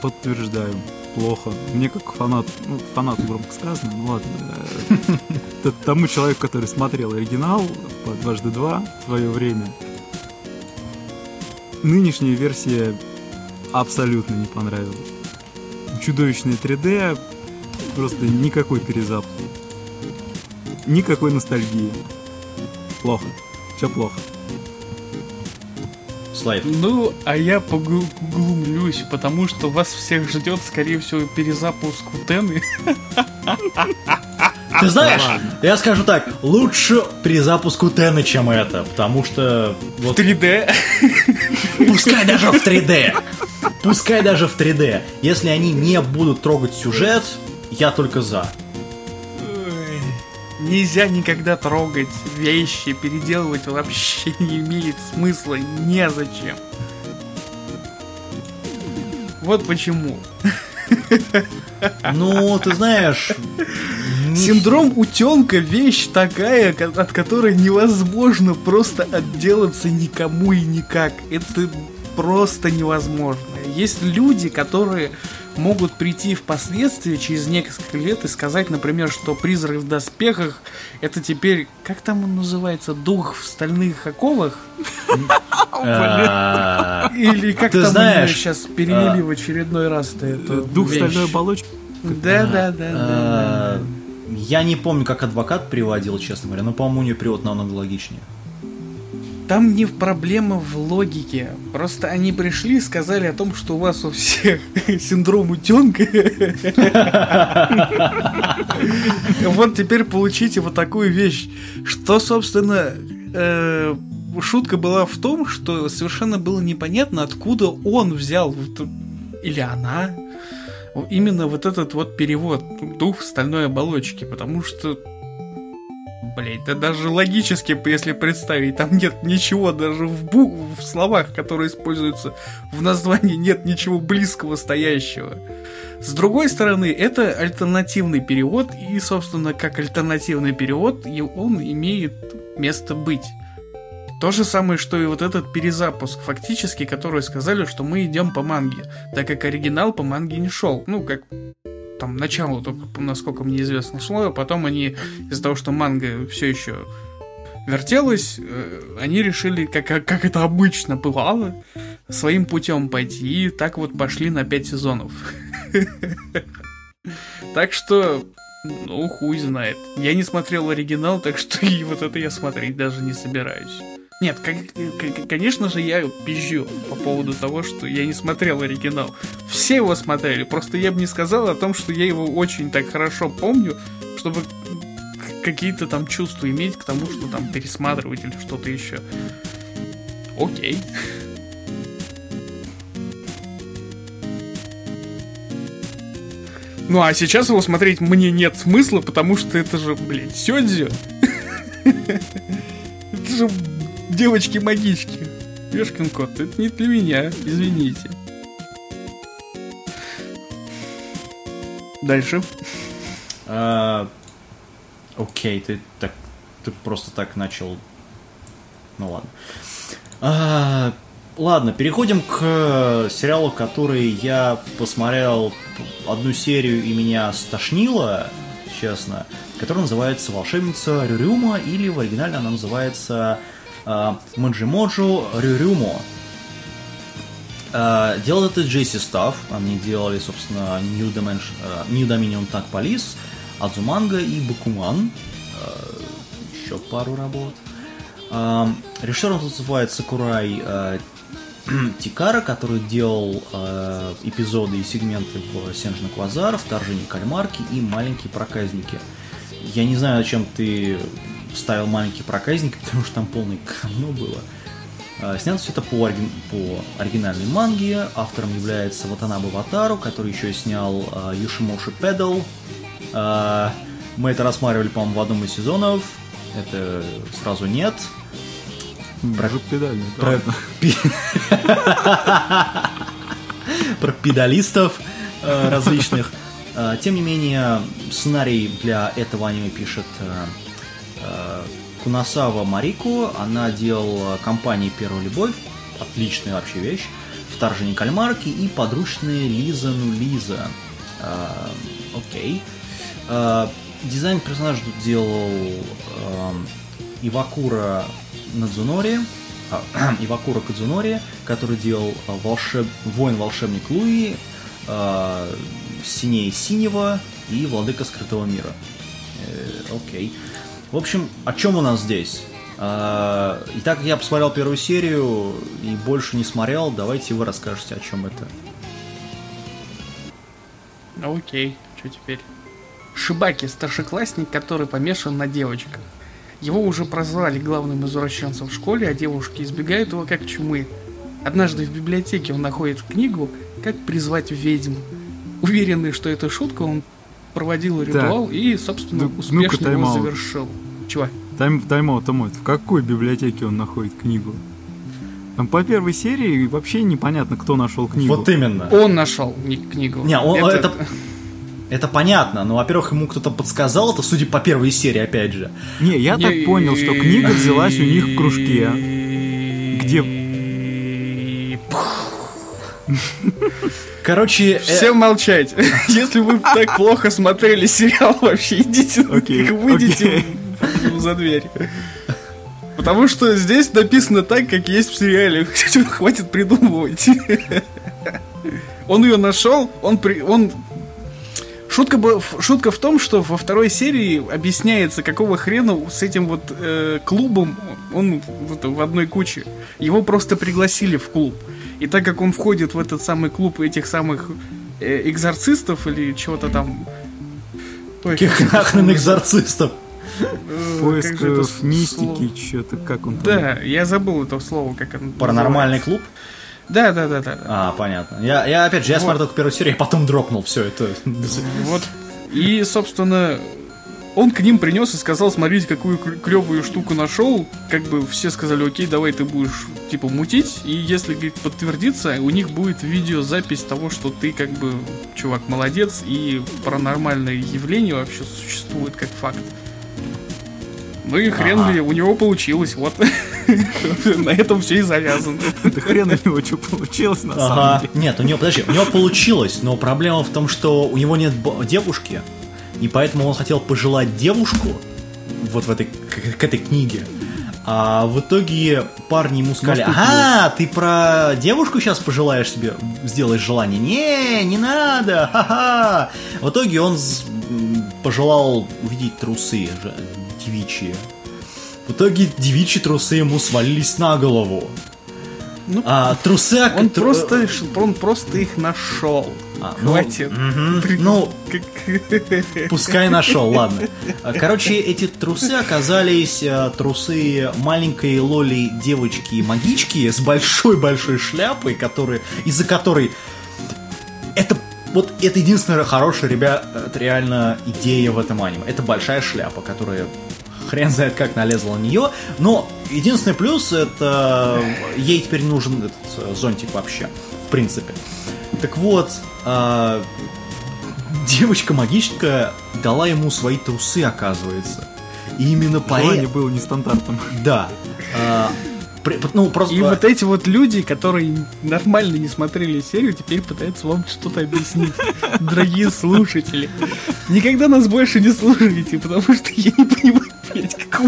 Подтверждаю. Плохо. Мне как фанат, ну, фанат громко сказано, ну ладно. Тому человеку, который смотрел оригинал по дважды два в свое время, нынешняя версия абсолютно не понравилась. Чудовищное 3D, просто никакой перезапуски. Никакой ностальгии. Плохо. Все плохо. Слайд. Ну, а я поглумлюсь, потому что вас всех ждет, скорее всего, перезапуск Утены. Ты знаешь, я скажу так, лучше при запуску Тена, чем это, потому что... Вот... 3D. Пускай даже в 3D. Пускай даже в 3D. Если они не будут трогать сюжет, я только за. Нельзя никогда трогать вещи, переделывать вообще не имеет смысла, незачем. Вот почему. Ну, ты знаешь... Синдром утенка вещь такая, от которой невозможно просто отделаться никому и никак. Это просто невозможно. Есть люди, которые могут прийти впоследствии, через несколько лет, и сказать, например, что призрак в доспехах это теперь, как там он называется, дух в стальных оковах? А, Или как там знаешь, сейчас перевели а, в очередной раз-то это Дух в стальной оболочки? Да, да, да, да. Я не помню, как адвокат переводил, честно говоря, но, по-моему, у нее перевод намного логичнее. Там не проблема в логике. Просто они пришли и сказали о том, что у вас у всех синдром утенка. Вот теперь получите вот такую вещь. Что, собственно, э, шутка была в том, что совершенно было непонятно, откуда он взял, или она, именно вот этот вот перевод дух стальной оболочки, потому что Блять, да даже логически, если представить, там нет ничего, даже в, бу в словах, которые используются в названии, нет ничего близкого стоящего. С другой стороны, это альтернативный перевод, и, собственно, как альтернативный перевод, он имеет место быть. То же самое, что и вот этот перезапуск, фактически, который сказали, что мы идем по манге, так как оригинал по манге не шел. Ну, как там начало только, насколько мне известно, шло, а потом они из-за того, что манга все еще вертелась, э, они решили, как, как это обычно бывало, своим путем пойти, и так вот пошли на 5 сезонов. Так что, ну, хуй знает. Я не смотрел оригинал, так что и вот это я смотреть даже не собираюсь. Нет, конечно же, я пизжу по поводу того, что я не смотрел оригинал. Все его смотрели, просто я бы не сказал о том, что я его очень так хорошо помню, чтобы какие-то там чувства иметь к тому, что там пересматривать или что-то еще. Окей. Ну а сейчас его смотреть мне нет смысла, потому что это же, блядь, Сёдзю. Это же девочки-магички. Ёшкин кот, это не для меня, извините. Дальше. А, окей, ты так ты просто так начал. Ну ладно. А, ладно, переходим к сериалу, который я посмотрел одну серию и меня стошнило, честно, который называется «Волшебница Рюрюма» или в оригинале она называется Маджимоджу Рюрюмо. А, делал это Джесси Став. Они делали, собственно, New, Dimension, а, New Dominion Tag Police, Адзуманга и Бакуман. Еще пару работ. Режиссером называется Сакурай Тикара, который делал эпизоды и сегменты в Сенжна Квазар, Вторжение Кальмарки и Маленькие проказники. Я не знаю, зачем ты вставил маленький проказник, потому что там полное говно было. А, снято все это по, оригин... по оригинальной манге. Автором является Ватанабе Ватару, который еще снял uh, Юшимоши Педал. Uh, мы это рассматривали, по-моему, в одном из сезонов. Это сразу нет. Про... Педальный, Про... Про педалистов различных. Тем не менее, сценарий для этого аниме пишет Э, Кунасава Марику, она делала компании «Первая любовь», отличная вообще вещь, «Вторжение кальмарки» и подручные Лиза ну Лиза. Э, окей. Э, дизайн персонажа тут делал Ивакура Надзунори, Ивакура Кадзунори, который делал волшеб... Воин-волшебник Луи, Синей Синего и Владыка Скрытого Мира. Окей. Okay. В общем, о чем у нас здесь? А, и так как я посмотрел первую серию и больше не смотрел, давайте вы расскажете, о чем это. Окей, что теперь? Шибаки, старшеклассник, который помешан на девочках. Его уже прозвали главным извращенцем в школе, а девушки избегают его как чумы. Однажды в библиотеке он находит книгу «Как призвать ведьм». Уверенный, что это шутка, он проводил ритуал и, собственно, Ну- успешно его тайм-аут. завершил. Чего? Тайм, тайм-аут, тайм-аут. В какой библиотеке он находит книгу? Там по первой серии вообще непонятно, кто нашел книгу. Вот именно. Он нашел ни- книгу. Не, он- это... Это понятно, но, во-первых, ему кто-то подсказал, это судя по первой серии, опять же. Не, я так понял, что книга взялась у них в кружке. Где Короче, э, Всем молчать. Если вы так плохо смотрели сериал, вообще идите, Окей, выйдите в- за дверь. Потому что здесь написано так, как есть в сериале. Хватит придумывать. Он ее нашел, он при, он Шутка, шутка в том, что во второй серии объясняется, какого хрена с этим вот э, клубом он вот в одной куче. Его просто пригласили в клуб. И так как он входит в этот самый клуб этих самых э, экзорцистов или чего-то там... Каких как- нахрен экзорцистов? Э, поисков с- мистики, что-то, как он. Да, я забыл это слово, как оно Паранормальный клуб? Да, да, да, да. А, понятно. Я, я опять же, я Вот. смотрел только первую серию, а потом дропнул все это. Вот. И, собственно, он к ним принес и сказал, смотрите, какую клевую штуку нашел. Как бы все сказали, окей, давай ты будешь, типа, мутить. И если, говорит, подтвердится, у них будет видеозапись того, что ты, как бы, чувак, молодец, и паранормальное явление вообще существует как факт. Ну и хрен Ага. ли, у него получилось, вот. На этом все и завязано. Да хрен у него что получилось на самом Ага. деле. Нет, у него, подожди, у него получилось, но проблема в том, что у него нет девушки, и поэтому он хотел пожелать девушку вот в этой, к, к этой книге. А в итоге парни ему сказали, ага, ты про девушку сейчас пожелаешь себе, сделаешь желание? Не, не надо, ха-ха. В итоге он пожелал увидеть трусы же- девичьи. В итоге девичьи трусы ему свалились на голову. Ну, А трусы... Он тру- просто, он просто их нашел. А, ну, Хватит. Ну, Как- Пускай нашел, ладно. А, Короче, эти трусы оказались э, трусы маленькой Лоли девочки-магички с большой-большой шляпой, которые, из-за которой это вот это единственная хорошая, ребят, реально идея в этом аниме. Это большая шляпа, которая хрен знает как налезла на нее, но единственный плюс это ей теперь нужен этот э, зонтик вообще, в принципе. Так вот, а, девочка-магичка дала ему свои трусы, оказывается. И именно Желание поэтому... было нестандартным. Да. А, при- ну, просто... И вот эти вот люди, которые нормально не смотрели серию, теперь пытаются вам что-то объяснить. Дорогие слушатели, никогда нас больше не слушайте, потому что я не понимаю,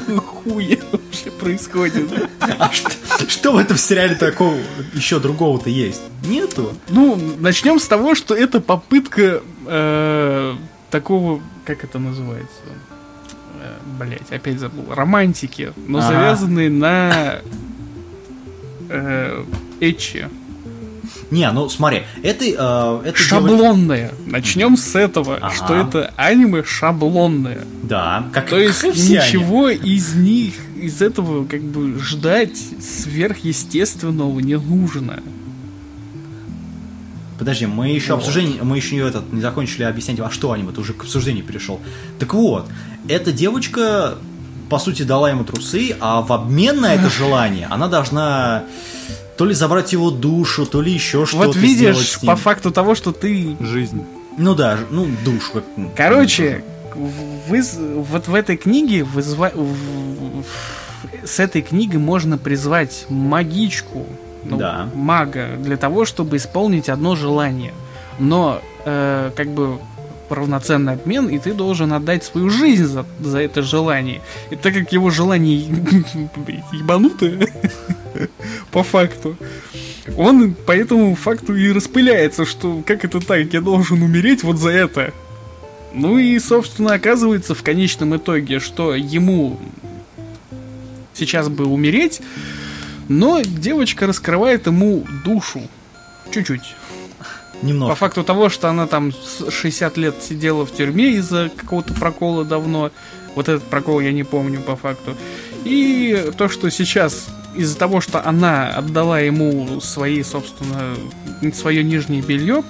какого хуя вообще происходит. А что, что в этом сериале такого еще другого-то есть? Нету. Ну, начнем с того, что это попытка э, такого, как это называется? Блять, опять забыл. Романтики, но Ага. завязанные на э, эчи. Не, ну смотри, это... э, это Шаблонное. Начнем с этого, Ага. что это аниме шаблонное. Да, как То есть как все они. ничего из них, из этого как бы ждать сверхъестественного не нужно. Подожди, мы еще Вот. обсуждение, мы еще этот не закончили объяснять, а что аниме, ты уже к обсуждению перешел. Так вот, эта девочка, по сути, дала ему трусы, а в обмен на это желание она должна то ли забрать его душу, то ли еще что-то вот сделать видишь, с ним. по факту того, что ты Жизнь. Ну да, ну душу. Как, Короче, вы, вот в этой книге вызва- с этой книги можно призвать магичку, ну, Да. мага, для того, чтобы исполнить одно желание. Но, э, как бы, равноценный обмен, и ты должен отдать свою жизнь за, за это желание. И так как его желание ебанутое, по факту, он по этому факту и распыляется, что как это так, я должен умереть вот за это. Ну и, собственно, оказывается в конечном итоге, что ему сейчас бы умереть, но девочка раскрывает ему душу. Чуть-чуть. Немножко. По факту того, что она там с 60 лет сидела в тюрьме из-за какого-то прокола давно. Вот этот прокол я не помню по факту. И то, что сейчас из-за того, что она отдала ему свои, собственно, свое нижнее белье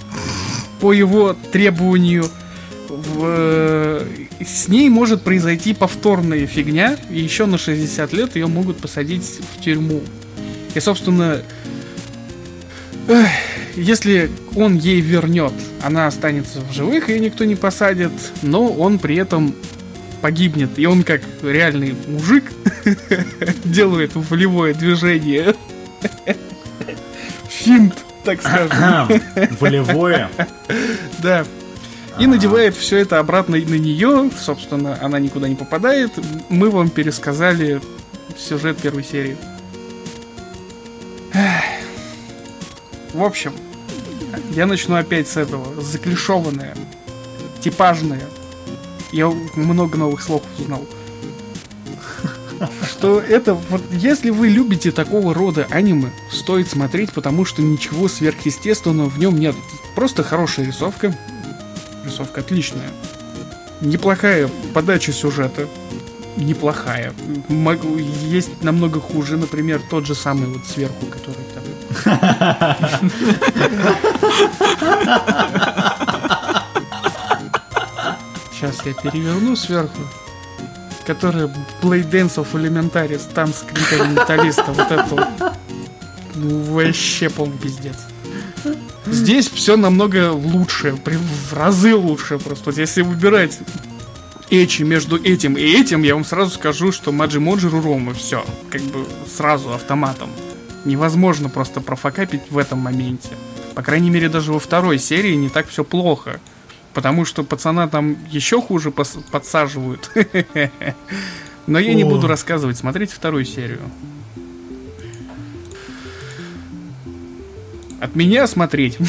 по его требованию, в- с ней может произойти повторная фигня, и еще на 60 лет ее могут посадить в тюрьму. И, собственно, если он ей вернет, она останется в живых, ее никто не посадит, но он при этом погибнет. И он как реальный мужик делает волевое движение. Финт, так скажем. Волевое. Да. И надевает все это обратно на нее. Собственно, она никуда не попадает. Мы вам пересказали сюжет первой серии. В общем, я начну опять с этого. Заклишованное, типажное. Я много новых слов узнал. Что это, вот если вы любите такого рода аниме, стоит смотреть, потому что ничего сверхъестественного в нем нет. Просто хорошая рисовка, Рисовка отличная. Неплохая подача сюжета. Неплохая. Могу- Есть намного хуже, например, тот же самый вот сверху, который там. Сейчас я переверну сверху. Dance of Elementaris, танц менталиста, вот это вот. Ну, вообще полный пиздец. Здесь все намного лучше, в разы лучше просто. Вот если выбирать эчи между этим и этим, я вам сразу скажу, что Маджи Моджи Рурома, все, как бы сразу автоматом. Невозможно просто профокапить в этом моменте. По крайней мере, даже во второй серии не так все плохо. Потому что пацана там еще хуже пос- подсаживают. Но я не буду рассказывать, смотрите вторую серию. От меня смотреть.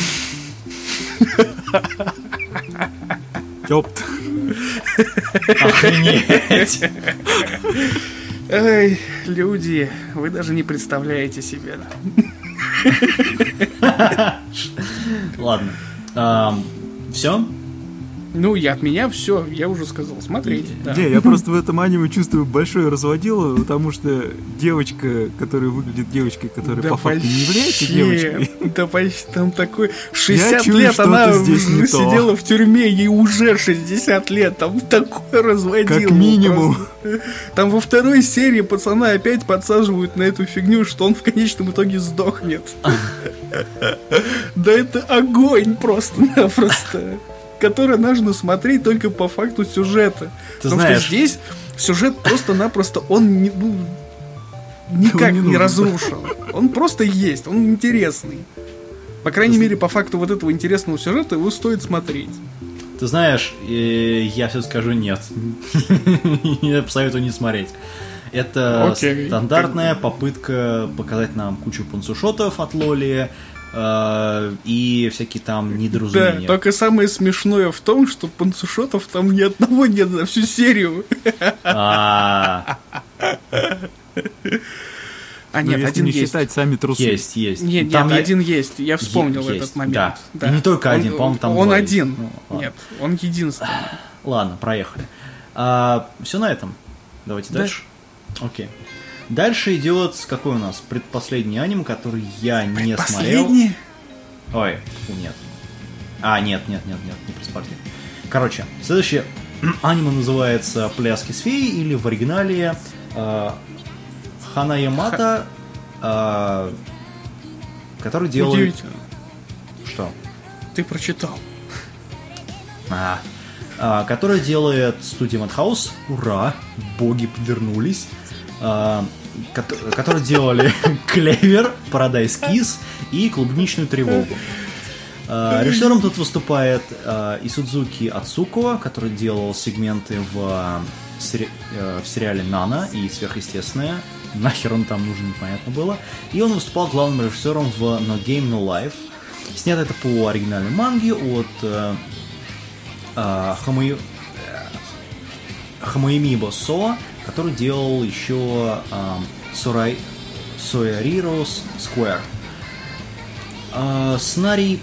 Ёпт. Охренеть. Эй, люди, вы даже не представляете себе. Ладно. Все? Ну, я от меня все, я уже сказал, смотрите. да. Не, я просто в этом аниме чувствую большое разводило, потому что девочка, которая выглядит девочкой, которая Да по факту не является девочкой. Да почти там такой 60 чую, лет она здесь не то. сидела в тюрьме, ей уже 60 лет, там такое разводило. Как минимум. просто. Там во второй серии пацана опять подсаживают на эту фигню, что он в конечном итоге сдохнет. Да это огонь просто-напросто. Который нужно смотреть только по факту сюжета. Ты Потому знаешь- что здесь сюжет просто-напросто, он не, ну, никак не не, нужен. разрушен. Он просто есть, он интересный. По крайней мере, по факту вот этого интересного сюжета его стоит смотреть. Ты знаешь, я все скажу нет. Я посоветую не смотреть. Это стандартная попытка показать нам кучу пансушотов от Лоли и всякие там Да, недоразумения. только самое смешное в том, что панцушотов там ни одного нет за всю серию. А, А Ну, нет, если один не есть. считать сами трусы. Есть, есть. Нет, Там нет, один есть. Я вспомнил этот момент. да. И не только один, Он- по-моему, там Он один. Ну. Нет, он единственный. Ладно, проехали. все на этом. Давайте Да. дальше. Окей. Дальше идет какой у нас предпоследний аниме, который я не смотрел. Ой, нет. А, нет, нет, нет, нет, не предпоследний. Короче, следующее аниме называется «Пляски с феей» или в оригинале э, Ханаямата, э, который делает... Что? Ты прочитал. А, а, который делает студия Madhouse. Ура! Боги вернулись. А, кото- которые делали Клевер, Paradise Kiss и Клубничную тревогу. А, Режиссером тут выступает а, Исудзуки Ацуко, который делал сегменты в, сери- э, в сериале Нана и Сверхъестественное. Нахер он там нужен, непонятно было. И он выступал главным режиссером в No Game No Life. Снято это по оригинальной манге от э, а, Хамуи- э, Хамуэмибо Со, который делал еще Сорай... Соярирос Square. А, сценарий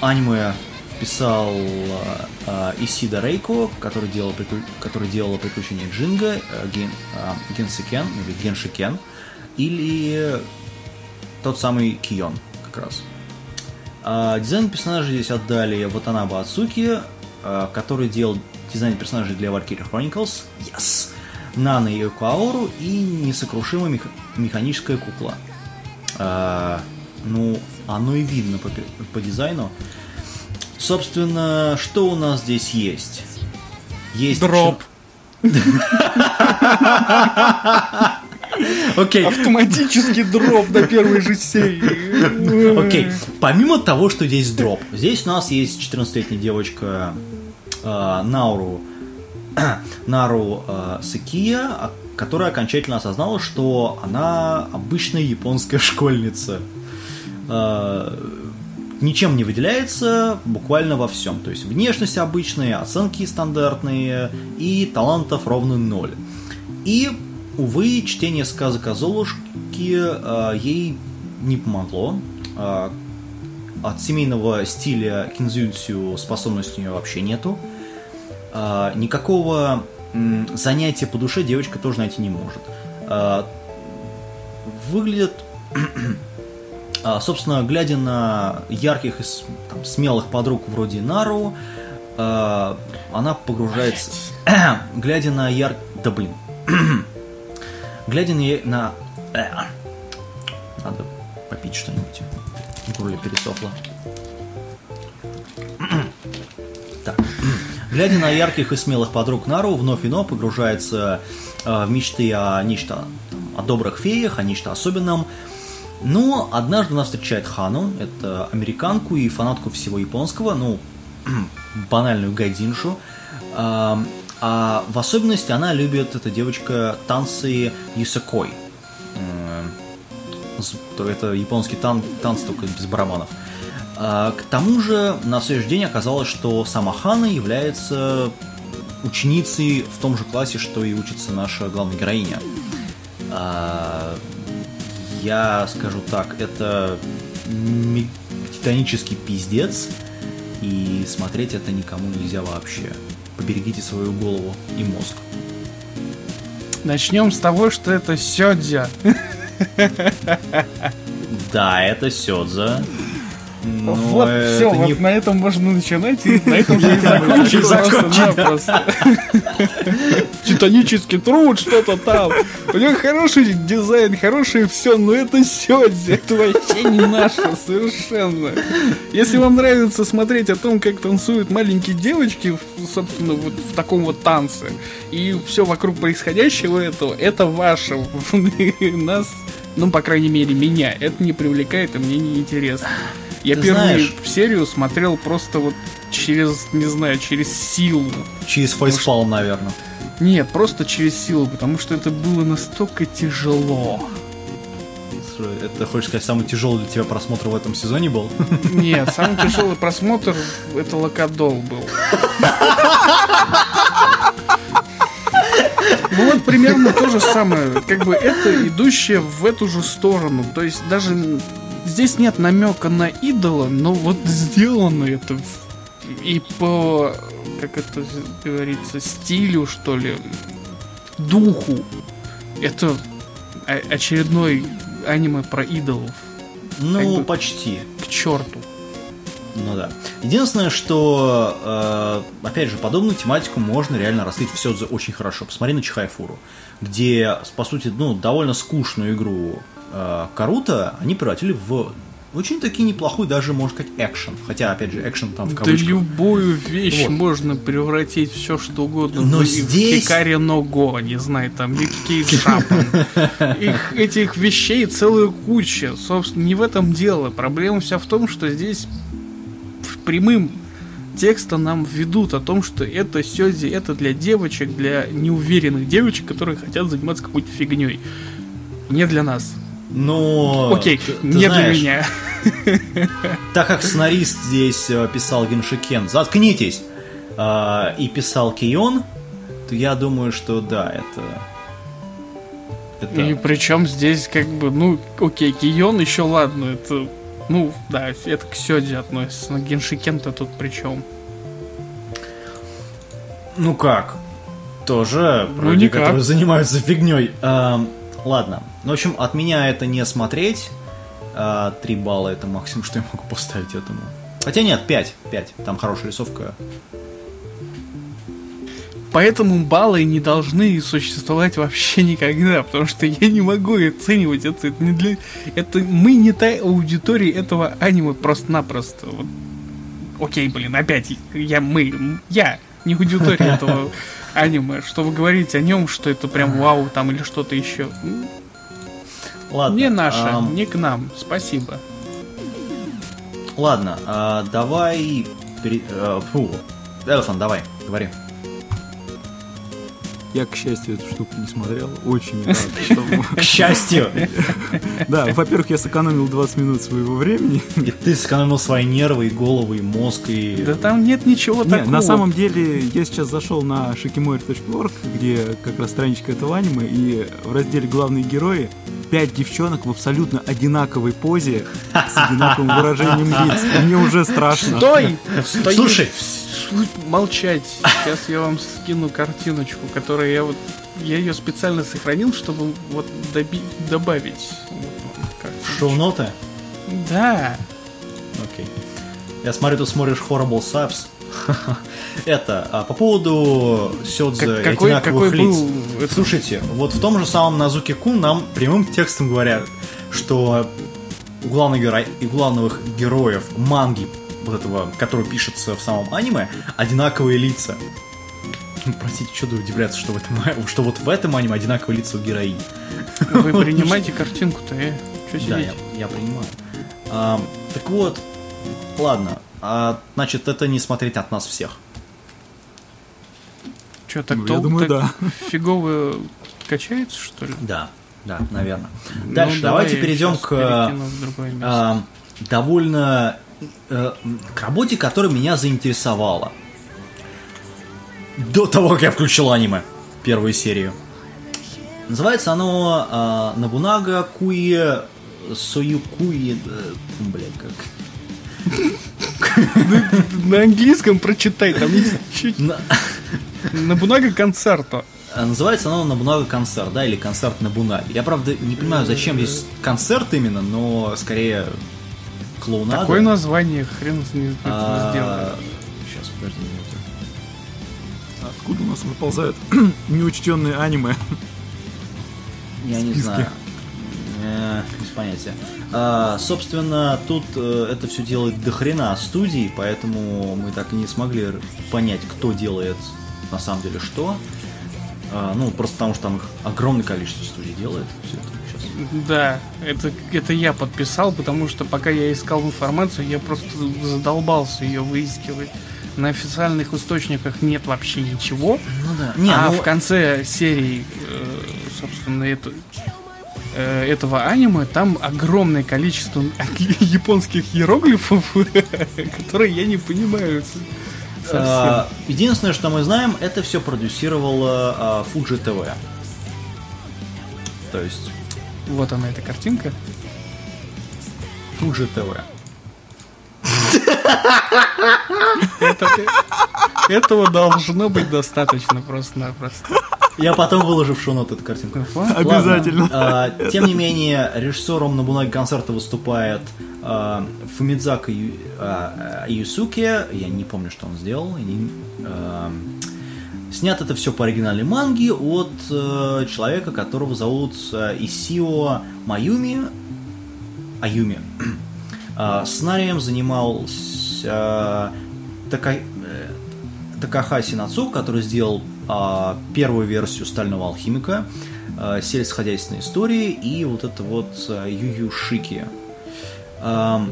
аниме писал а, а, Исида Рейко, который делал, который делал приключения Джинга, Ген, Генсикен, или Геншикен, или тот самый Кион, как раз. Дизайн персонажей здесь отдали Ватанаба Ацуки, который делал дизайн персонажей для Valkyrie Chronicles. Yes! Нана и Каору и несокрушимая мех- механическая кукла. А, ну, оно и видно по, по дизайну. Собственно, что у нас здесь есть? Есть... Дроп. Окей, Автоматический дроп на первой же серии. Окей, помимо того, что здесь дроп, здесь у нас есть 14-летняя девочка э, Науру, Нару э, Сакия, а- которая окончательно осознала, что она обычная японская школьница. Э, ничем не выделяется буквально во всем. То есть внешность обычная, оценки стандартные и талантов ровно ноль. И, увы, чтение сказок о Золушке э, ей не помогло. Э, от семейного стиля кинзюнсю способностей у нее вообще нету. Э, никакого м, занятия по душе девочка тоже найти не может. Э, выглядит а, собственно, глядя на ярких и там, смелых подруг вроде Нару, а, она погружается... глядя на яр... Да блин. глядя на... на... э, Надо попить что-нибудь. В горле пересохло. Глядя на ярких и смелых подруг Нару, вновь и вновь погружается э, в мечты о нечто о добрых феях, о нечто особенном. Но однажды она встречает Хану, это американку и фанатку всего японского, ну, банальную гайдиншу. А, а в особенности она любит, эта девочка, танцы юсакой. М, с- то Это японский тан, танцы, только без барабанов. К тому же на следующий день оказалось, что сама Хана является ученицей в том же классе, что и учится наша главная героиня. А, Я скажу так, это титанический пиздец, и смотреть это никому нельзя вообще. Поберегите свою голову и мозг. Начнем с того, что это Сёдзя. Да, это Сёдза. Но вот это все, не- вот на этом можно начинать и на этом же и закончить. Просто-напросто. Титанический труд, что-то там. У него хороший дизайн, хорошее все, но это Сёдзи. Это вообще не наше совершенно. Если вам нравится смотреть о том, как танцуют маленькие девочки, собственно, вот в таком вот танце, и все вокруг происходящего этого, это ваше. Нас, ну, по крайней мере, меня, это не привлекает и мне не интересно. Я Ты первую знаешь- серию смотрел просто вот через, не знаю, через силу. Через фейспалм, наверное. Нет, просто через силу, потому что это было настолько тяжело. Это, хочешь сказать, самый тяжелый для тебя просмотр в этом сезоне был? Нет, самый тяжелый просмотр это Локодол был. Ну вот примерно то же самое. Как бы это идущее в эту же сторону. То есть даже здесь нет намека на идола, но вот сделано это и по, как это говорится, стилю, что ли, духу. Это очередной аниме про идолов. Ну, Как бы- почти. К черту. Ну да. Единственное, что, э, опять же, подобную тематику можно реально раскрыть в Сёдзе очень хорошо. Посмотри на Чихайфуру, где, по сути, ну, довольно скучную игру э, Карута они превратили в очень таки неплохой, даже, можно сказать, экшен. Хотя, опять же, экшен там в Да кавычках. любую вещь Вот. можно превратить все что угодно. Но в- здесь- Хикари Ного, не знаю, там Юкикей Шапан. Их, этих вещей целая куча. Собственно, не в этом дело. Проблема вся в том, что здесь в прямым текстом нам ведут о том, что это сёдзи, это для девочек, для неуверенных девочек, которые хотят заниматься какой-то фигней. Не для нас. Но... Окей, ты- ты не знаешь, для меня. Так как сценарист здесь э, писал Геншикен, заткнитесь, э, и писал Кион, то я думаю, что да, это... Это... И причем здесь как бы, ну, окей, Кион еще ладно, это Ну, да, это к Сёдзе относится. Но Геншикен-то тут при чем? Ну как? Тоже Ну, люди, никак. которые занимаются фигней. Ладно. Ну, В общем, от меня это не смотреть. А, балла это максимум, что я могу поставить этому. Хотя нет, пять. Пять. Там хорошая рисовка. Поэтому баллы не должны существовать вообще никогда, потому что я не могу оценивать это. Это, не для... это мы не та аудитория этого аниме просто-напросто. Вот. Окей, блин, опять я мы, я не аудитория этого аниме. Что вы говорите о нем, что это прям вау там или что-то еще. Ладно. Не наше, ам, не к нам. Спасибо. Ладно, а, давай... пере- э, Фу. Элфан, давай, говори. Я, к счастью, эту штуку не смотрел. Очень рад, что- К счастью! Да, во-первых, я сэкономил 20 минут своего времени. И ты сэкономил свои нервы, и голову, и мозг, и... Да там нет ничего такого. на самом деле, я сейчас зашел на shikimori.org, где как раз страничка этого аниме, и в разделе «Главные герои» пять девчонок в абсолютно одинаковой позе с одинаковым выражением лиц. И Мне уже страшно. Стой! Стой! Слушай. Молчать. Сейчас я вам скину картиночку, которую я вот... Я ее специально сохранил, чтобы вот доби- добавить. Вот, Шоу-ноты? Да. Окей. Я смотрю, ты смотришь Horrible Subs. Это, а, по поводу Сёдзе Как- какой, одинаковых какой лиц. был... Слушайте, вот в том же самом Назуки Кун нам прямым текстом говорят, что у главных, и главных героев манги, вот этого, который пишется в самом аниме, одинаковые лица. Ну, Простите, что удивляться, что, в этом, что вот в этом аниме одинаковые лица у героинь. Вы принимайте картинку-то, э? Че Да, я, я понимаю. А, так вот, ладно. А, значит, это не смотреть от нас всех. Че, так Ну, дол- я думаю, так да. фигово качается, что ли? Да, да, наверное. Ну, Дальше, давай давайте перейдем к а, довольно э, к работе, которая меня заинтересовала. До того, как я включил аниме, первую серию. Называется оно а, Набунага Куи Союкуи... э, Блядь, как... На английском прочитай, там есть чуть На- Набунага концерта. А, Называется оно Набунага концерт, да, или концерт Набунаги. Я, правда, не понимаю, зачем здесь концерт именно, но скорее клоунада. Такое название, хрен с ним сделали. Сейчас, подожди минуту. Откуда у нас выползают неучтенные аниме? Я не знаю. Э, Без понятия. А, собственно, тут э, это все делает до хрена студий, поэтому мы так и не смогли понять, кто делает на самом деле что. А, ну, просто потому что там их огромное количество студий делает. Все это. Да, это, это я подписал, потому что пока я искал информацию, я просто задолбался ее выискивать. На официальных источниках нет вообще ничего. Ну да. Не, а ну, в конце серии, э, собственно, это, э, этого аниме там огромное количество японских иероглифов, которые я не понимаю. совсем. а, единственное, что мы знаем, это все продюсировала а, Fuji TV. То есть Вот она, эта картинка. Fuji TV. Это- этого должно быть достаточно просто-напросто. Я потом выложу в шоу эту картинку. Обязательно. А, тем не менее, режиссером на Бунаге концерта выступает а, Фумидзака Ю- а, Юсуки. Я не помню, что он сделал. Я не- а, снят это все по оригинальной манге от э, человека, которого зовут э, Исио Маюми. Аюми. А, сценарием занимался э, Така- э, Такахаси Нацу, который сделал а, первую версию Стального алхимика, а, сельскохозяйственной истории и вот это вот а, Ю-Ю Шики. Ам,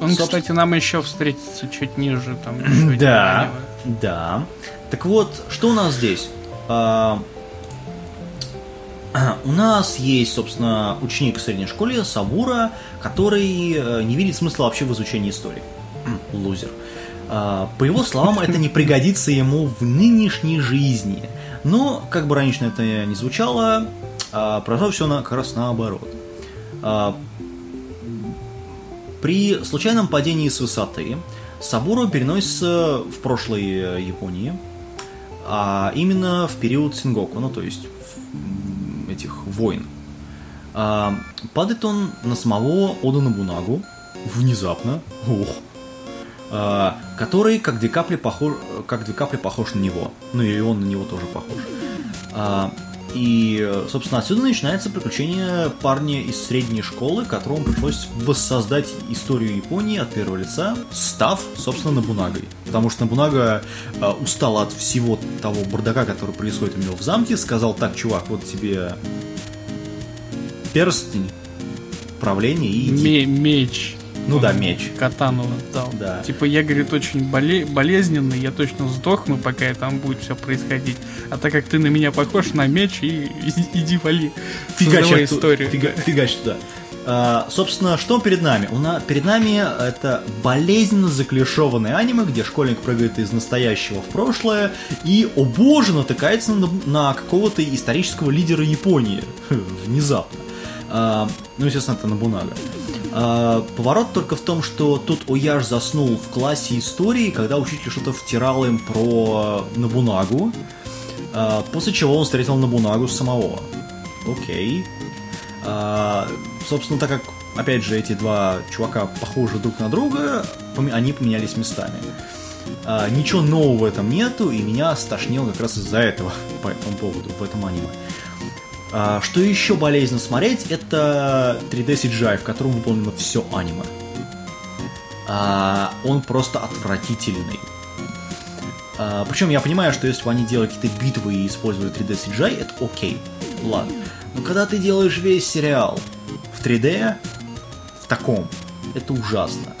Он, Собственно- кстати, нам еще встретится чуть ниже. Там один Да, да. Так вот, что у нас здесь? А, У нас есть, собственно, ученик в средней школе Сабура, который э, не видит смысла вообще в изучении истории. Лузер. А, По его словам, это не пригодится ему в нынешней жизни. Но, как бы раньше это не звучало, а, произошло все на, как раз наоборот. При случайном падении с высоты Сабуру переносится в прошлой э, Японии, а именно в период Сингоку, ну то есть этих войн. А, падает он на самого Ода Набунагу внезапно, ох, а, который как две капли похож, как две капли похож на него, ну и он на него тоже похож. А, и, собственно, отсюда начинается приключение парня из средней школы, которому пришлось воссоздать историю Японии от первого лица, став, собственно, Набунагой. Потому что Набунага э, устал от всего того бардака, который происходит у него в замке, сказал, так, чувак, вот тебе перстень правления и. Меч. Ну да, меч. Катану дал. Да. Типа я, говорит, очень боле- болезненный, я точно сдохну, пока там будет все происходить. А так как ты на меня похож на меч, и иди, иди вали. Фигач, историю. фига- фигач туда. А, собственно, что перед нами? У нас, перед нами это болезненно заклишованное аниме, где школьник прыгает из настоящего в прошлое и, о боже, натыкается на, на какого-то исторического лидера Японии. Внезапно. А, ну, естественно, это Набунага. А, поворот только в том, что тут Ояж заснул в классе истории, когда учитель что-то втирал им про Набунагу, а, после чего он встретил Набунагу самого. Окей. А, собственно, так как, опять же, эти два чувака похожи друг на друга, они поменялись местами. Ничего нового в этом нету, и меня стошнило как раз из-за этого по этому поводу в этом аниме. А, что еще болезненно смотреть, это 3D CGI, в котором выполнено все аниме. А, он просто отвратительный. А, причем я понимаю, что если они делали какие-то битвы и использовали 3D CGI, это окей. Ладно. Но когда ты делаешь весь сериал в 3D, в таком, это ужасно.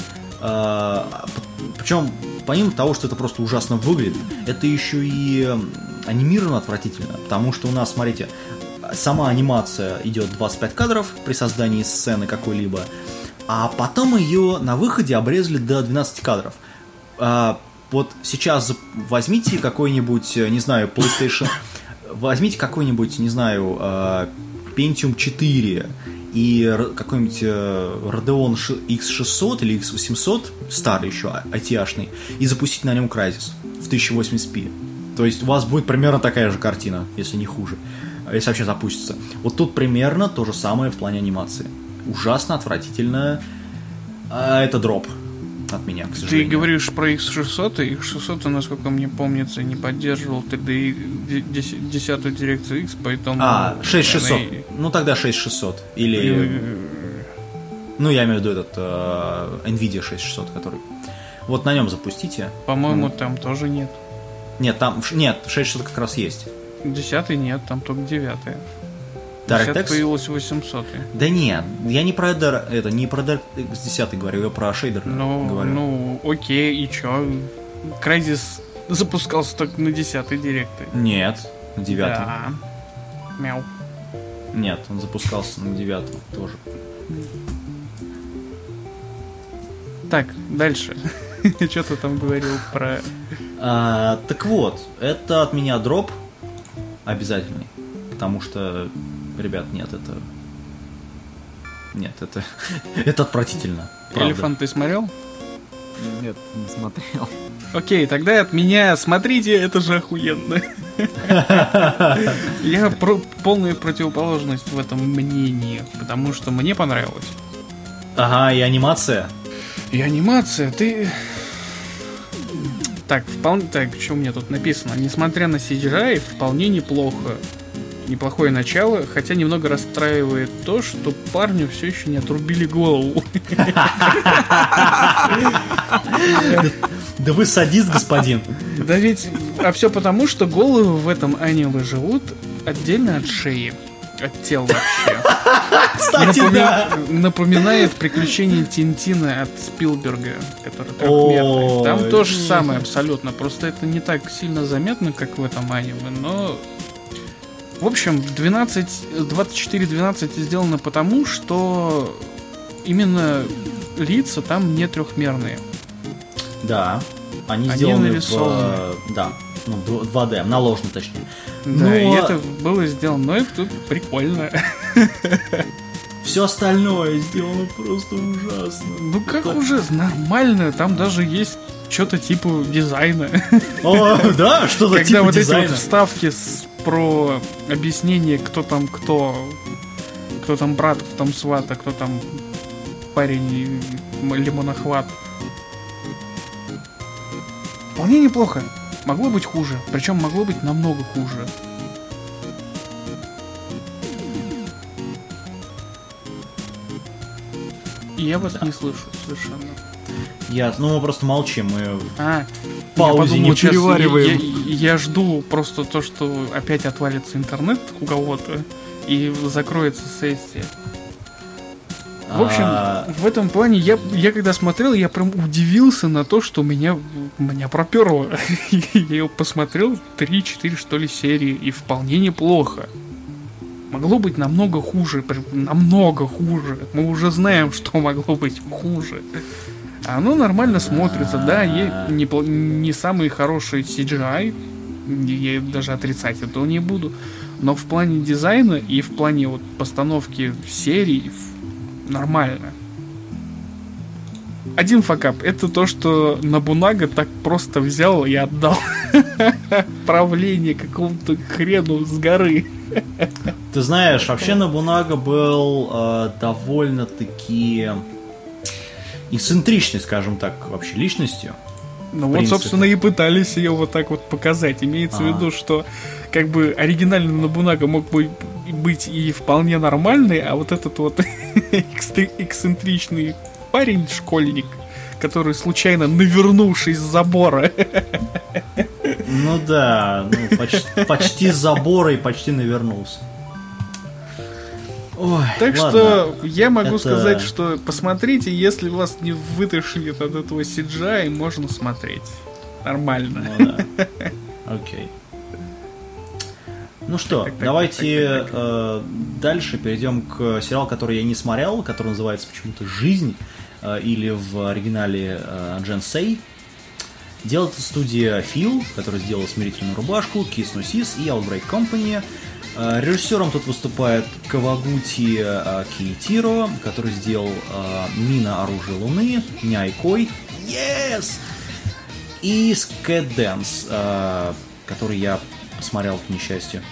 Причем, помимо того, что это просто ужасно выглядит, это еще и анимировано отвратительно. Потому что у нас, смотрите, сама анимация идет 25 кадров при создании сцены какой-либо, а потом ее на выходе обрезали до 12 кадров. А, вот сейчас возьмите какой-нибудь, э, не знаю, PlayStation, возьмите какой-нибудь, не знаю, э, Pentium 4 и какой-нибудь э, Radeon Ш- X600 или X800, старый еще, а- IT-шный, и запустите на нем Crysis в 1080p. То есть у вас будет примерно такая же картина, если не хуже, если вообще запустится. Вот тут примерно то же самое в плане анимации. Ужасно, отвратительно. А это дроп от меня, к Ты сожалению. говоришь про X600, и X600, насколько мне помнится, не поддерживал 3D 10 дирекцию X, поэтому... А, 6600. она Ну тогда 6600. Или... Ну, я имею в виду этот э, Nvidia 6600, который... Вот на нем запустите. По-моему, там тоже нет. Нет, там... Нет, 6600 как раз есть. Десятый нет, там только девятый. DirectX? Десятый появилась 800 Да нет, я не про это, это не про DirectX 10 говорю, я про шейдер Ну, говорю. ну, окей, и чё? Crysis запускался только на 10 директы. Нет, на 9 Да. Мяу. Нет, он запускался на 9 тоже. Так, дальше. Что ты там говорил про... А, так вот, это от меня дроп обязательный. Потому что, ребят, нет, это... Нет, это... это отвратительно. правда. Элефант ты смотрел? Нет, не смотрел. Окей, тогда от меня смотрите, это же охуенно. Я про- полная противоположность в этом мнении, потому что мне понравилось. Ага, и анимация. И анимация, ты... Так, вполне... Так, что у меня тут написано? Несмотря на CGI, вполне неплохо. Неплохое начало, хотя немного расстраивает то, что парню все еще не отрубили голову. Да вы садист, господин. Да ведь... А все потому, что головы в этом аниме живут отдельно от шеи. От тел вообще. Кстати, Напоми- да. Напоминает приключения Тинтина от Спилберга, который трехмерный. Там то же самое абсолютно. Просто это не так сильно заметно, как в этом аниме, но... В общем, 12, 24-12 сделано потому, что именно лица там не трехмерные. Да, они, Они сделаны нарисованы. в... э, Да, ну, в 2D, наложно точнее. Да, и Но- это было сделано, но это прикольно. Все остальное сделано просто ужасно. Ну как уже нормально, там даже есть что-то типа дизайна. О, да, что-то Когда типа вот эти дизайна. вот вставки с, про объяснение, кто там кто, кто там брат, кто там сват, а кто там парень и лимонохват. Вполне неплохо. Могло быть хуже. Причем могло быть намного хуже. И я вас не слышу совершенно. Я, ну мы просто молчим, мы А, Паузе я подумал, не перевариваем. Я, я жду просто то, что опять отвалится интернет у кого-то и закроется сессия. В общем, А, в этом плане я, я когда смотрел, я прям удивился на то, что меня, меня проперло. я ее посмотрел 3-4 что ли серии, и вполне неплохо. Могло быть намного хуже, прям намного хуже. Мы уже знаем, что могло быть хуже. Оно нормально смотрится, да, не, не самый хороший CGI, я даже отрицать этого не буду, но в плане дизайна и в плане вот постановки серий нормально. Один факап, это то, что Набунага так просто взял и отдал правление какому-то хрену с горы. Ты знаешь, вообще Набунага был э, довольно-таки эксцентричной, скажем так, вообще личностью. Ну вот, принципе. собственно, и пытались ее вот так вот показать. Имеется в А. виду, что как бы оригинальный Набунага мог бы быть и вполне нормальный, а вот этот вот эксцентричный парень, школьник, который случайно навернувшись с забора, Ну да, ну, почти, почти забора и почти навернулся. Ой, Так ладно. что я могу Это- сказать, что посмотрите, если вас не вытошнит от этого CGI, можно смотреть. Нормально. Ну да. Окей. Ну что, Так, так, давайте так, так, э, дальше перейдем к сериалу, который я не смотрел, который называется почему-то «Жизнь», э, или в оригинале э, «Джен Сей». Делает студия Фил, которая сделала «Смирительную рубашку», «Kiss No Sis» и «Outbreak Company». Э, Режиссером тут выступает Кавагути э, Киитиро, который сделал э, «Мина. Оружие Луны», «Няйкой», Yes! И Skate Dance, э, который я посмотрел, к несчастью.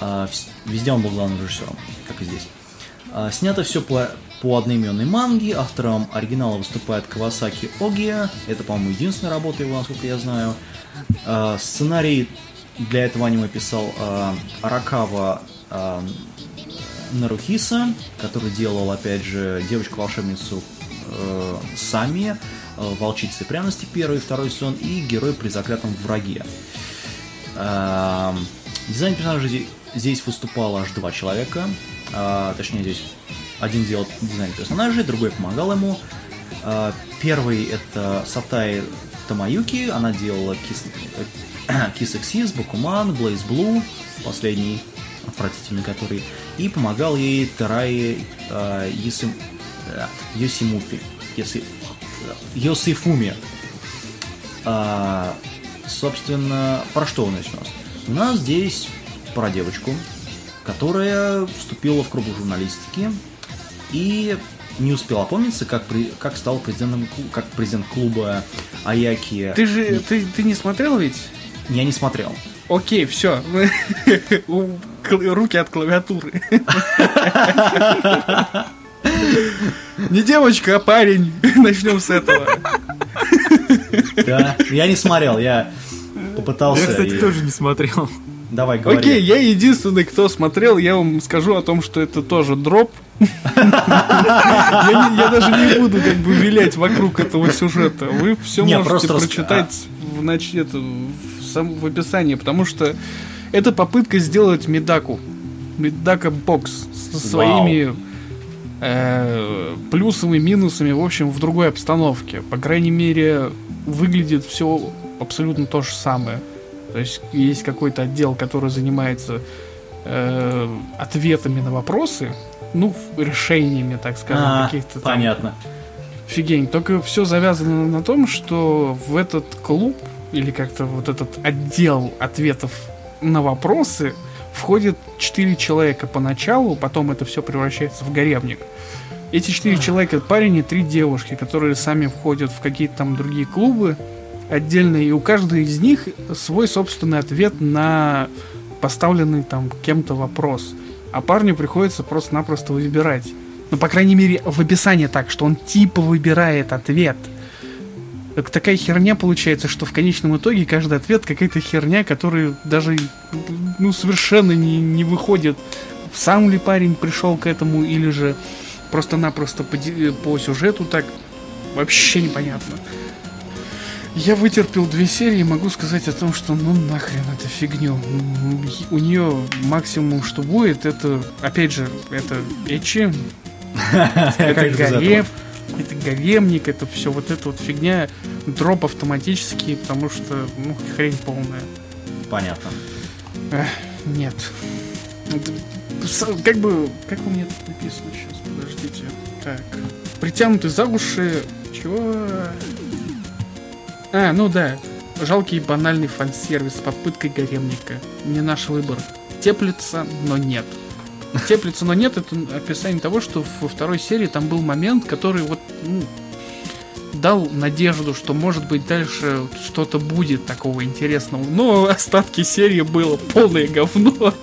Вс- Везде он был главным режиссером, как и здесь. Э, Снято все по, по одноименной манге. Автором оригинала выступает Кавасаки Огия. Это, по-моему, единственная работа его, насколько я знаю. Э, Сценарий для этого аниме писал Аракава Нарухиса, который делал, опять же, девочку-волшебницу э, Сами, э, Волчицы пряности первый и второй сезон и Герой при заклятом враге. Эм, Дизайн персонажей здесь выступало аж два человека. А, точнее, здесь один делал дизайн персонажей, другой помогал ему. А, Первый это Сатай Тамаюки, она делала Kiss, э, Exis, Бакуман, Blaze Blue, последний, отвратительный который, и помогал ей Тараи э, Йосим- э, Йосимуфи, Йоси- э, Йосифуми. Собственно, про что у нас у нас? У нас здесь про девочку, которая вступила в круг журналистики и не успела опомниться, как, при, как стал президентом, как президент клуба Аяки. Ты же, ты, ты не смотрел ведь? Я не смотрел. Окей, все. Руки от клавиатуры. Не девочка, а парень. Начнем с этого. Да, я не смотрел, я попытался. Я, кстати, и- тоже не смотрел. Давай, говори. Окей, я единственный, кто смотрел, я вам скажу о том, что это тоже дроп. Я даже не буду как бы вилять вокруг этого сюжета. Вы все можете прочитать сам- в описании, потому что это попытка сделать Медаку. Медака бокс со своими э, плюсами, минусами, в общем, в другой обстановке. По крайней мере, выглядит все абсолютно то же самое. То есть есть какой-то отдел, который занимается э, ответами на вопросы, ну, решениями, так скажем, А, каких-то там понятно. фигень. Только все завязано на том, что в этот клуб или как-то вот этот отдел ответов на вопросы входит четыре человека поначалу, потом это все превращается в гаремник. Эти четыре человека, парень и три девушки, которые сами входят в какие-то там другие клубы отдельные, и у каждой из них свой собственный ответ на поставленный там кем-то вопрос. А парню приходится просто-напросто выбирать. Ну, по крайней мере, в описании так, что он типа выбирает ответ. Так, такая херня получается, что в конечном итоге каждый ответ какая-то херня, которая даже ну, совершенно не, не выходит. Сам ли парень пришел к этому, или же просто-напросто по, по сюжету так вообще непонятно. Я вытерпел две серии и могу сказать о том, что ну нахрен это фигню. У нее максимум, что будет, это, опять же, это эчи, это Как это гаремник, это все вот эта вот фигня, дроп автоматический, потому что, ну, хрень полная. Понятно. Нет. Это с- Как бы, как у меня тут написано сейчас, подождите. Так. Притянутый за уши. Чего? А, ну да. Жалкий и банальный фан-сервис с попыткой гаремника. Не наш выбор. Теплится, но нет. Теплится, но нет, это описание того, что во второй серии там был момент, который вот ну, дал надежду, что может быть дальше что-то будет такого интересного. Но остатки серии было полное говно.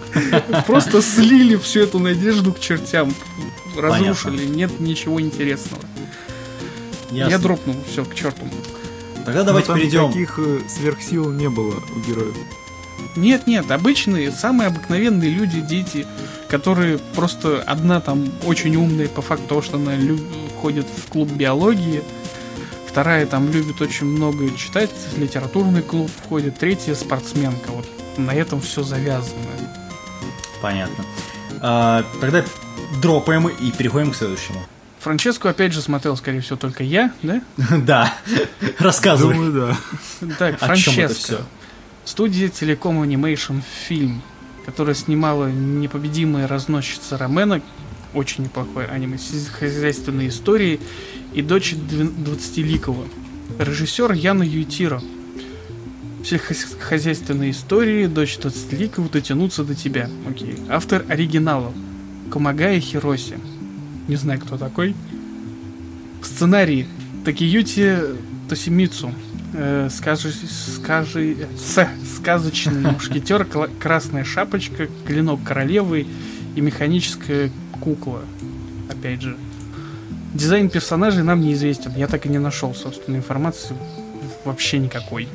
Просто слили всю эту надежду к чертям. Разрушили, нет ничего интересного. Я дропнул, все, к черту. Тогда давайте перейдем. никаких э, сверхсил не было у героев. Нет, нет, обычные, самые обыкновенные люди, дети, которые просто одна там очень умная по факту того, что она лю- ходит в клуб биологии, вторая там любит очень много читать, в литературный клуб входит, третья спортсменка. Вот на этом все завязано. Понятно. А, тогда дропаем и переходим к следующему. Франческу опять же смотрел, скорее всего, только я, да? Да. Рассказывай. Думаю, да. Так, О чем это Франческо. Все? Студия Telecom Animation Film, которая снимала непобедимая разносчица Ромена, очень неплохое аниме с хозяйственной историей, и дочь 20-ликого. Режиссер Яна Ютиро. Все хос- хозяйственные истории, дочь 20-ликого дотянутся до тебя. Окей. Автор оригинала. Камагая Хироси. Не знаю, кто такой. Сценарий. Такиюти Тосимицу. Э, скажи, скажи, с, сказочный мушкетер, красная шапочка, клинок королевы и механическая кукла. Опять же. Дизайн персонажей нам неизвестен. Я так и не нашел, собственно, информации вообще никакой.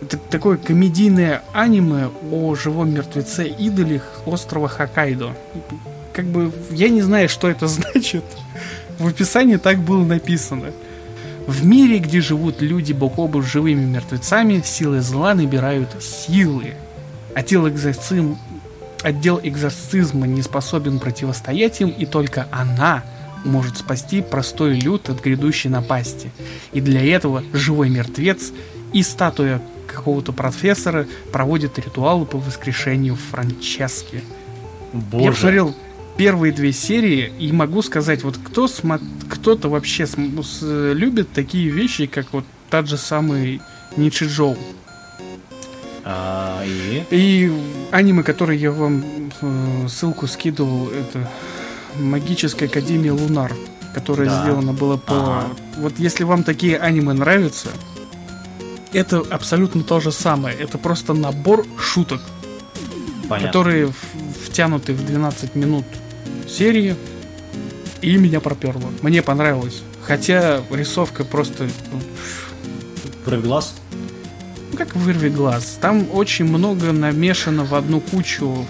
Это такое комедийное аниме о живом мертвеце идоле острова Хоккайдо. Как бы я не знаю, что это значит. В описании так было написано. В мире, где живут люди бок о бок с живыми мертвецами, силы зла набирают силы. Отдел, экзорцизм... Отдел экзорцизма не способен противостоять им, и только она может спасти простой люд от грядущей напасти. И для этого живой мертвец и статуя какого-то профессора проводят ритуалы по воскрешению Франчески. Я Боже. посмотрел первые две серии и могу сказать, вот кто смо- кто-то вообще см- с- любит такие вещи, как вот тот же самый Ничиджоу. А, и? И аниме, которое я вам э, ссылку скидывал, это Магическая Академия Лунар, которая Да. сделана была по... Ага. Вот если вам такие аниме нравятся, это абсолютно то же самое. Это просто набор шуток, Понятно. которые в- втянуты в 12 минут серии, и меня проперло. Мне понравилось. Хотя рисовка просто ну, Вырви глаз? Ну, как вырви глаз. Там очень много намешано в одну кучу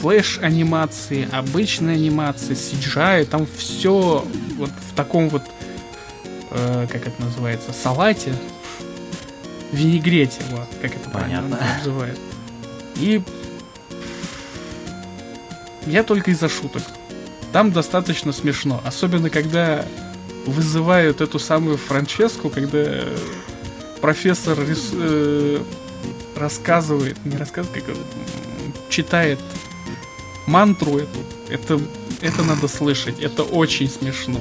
флеш-анимации, обычной анимации, CGI. Там все вот в таком вот, э, как это называется, салате, винегрете, вот, как это правильно Понятно. называют. И я только из-за шуток. Там достаточно смешно, особенно когда вызывают эту самую Франческу, когда э, профессор рис- э, рассказывает, не рассказывает, как он, читает мантру эту. Это, это надо слышать, это очень смешно.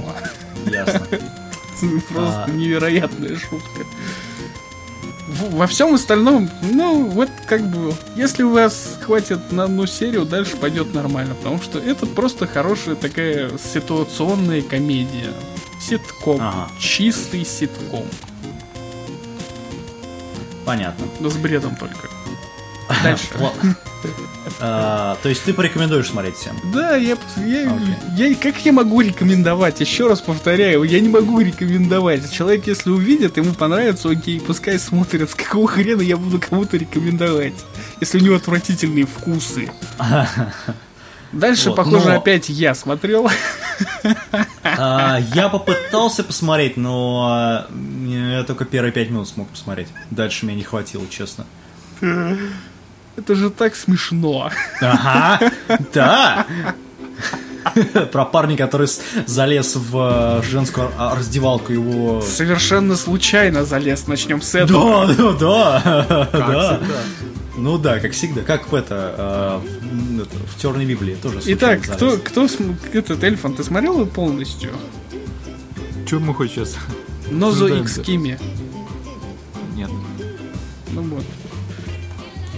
Ясно. Просто А. невероятная шутка. Во всем остальном, ну, вот как бы, если у вас хватит на одну серию, дальше пойдет нормально, потому что это просто хорошая такая ситуационная комедия. Ситком. Ага. Чистый ситком. Понятно. Но с бредом только. Дальше. А, То есть ты порекомендуешь смотреть всем? Да, я, я, Окей. я- как я могу рекомендовать? Еще раз повторяю, я не могу рекомендовать. Человек, если увидит, ему понравится, окей, пускай смотрит. С какого хрена я буду кому-то рекомендовать, если у него отвратительные вкусы. Дальше, Вот, похоже, но- опять я смотрел. А, Я попытался посмотреть, но а, я только первые пять минут смог посмотреть. Дальше мне не хватило, честно. Это же так смешно. Ага, да. Про парня, который залез в э, женскую а, раздевалку его... Совершенно случайно залез. Начнем с этого. Да, да, да, да. Ну да, как всегда, как в это, э, в, это, в Черной Библии тоже. Итак, кто, кто см- этот Эльфан, ты смотрел его полностью? Че мы хоть сейчас? Нозо Икс. Кими. Нет. Ну вот.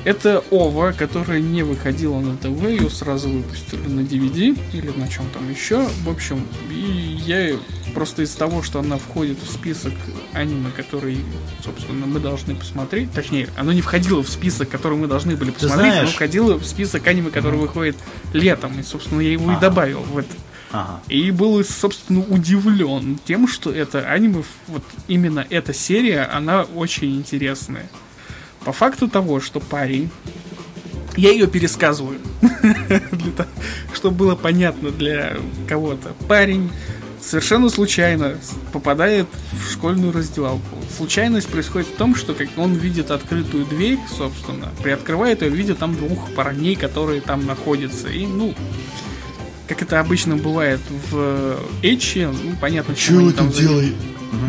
Это ОВА, которая не выходила на ТВ, ее сразу выпустили на DVD или на чем там еще. В общем, и я просто из того, что она входит в список аниме, который, собственно, мы должны посмотреть. Точнее, оно не входило в список, который мы должны были посмотреть, оно входило в список аниме, который выходит летом. И, собственно, я его и Ага. добавил в это. Ага. И был, собственно, удивлен тем, что это аниме, вот именно эта серия, она очень интересная. По факту того, что парень... Я ее пересказываю, для того, чтобы было понятно для кого-то. Парень совершенно случайно попадает в школьную раздевалку. Случайность происходит в том, что как он видит открытую дверь, собственно, приоткрывает ее, видит там двух парней, которые там находятся. И, ну, как это обычно бывает в Эчи, ну, понятно, чем они там занимаются.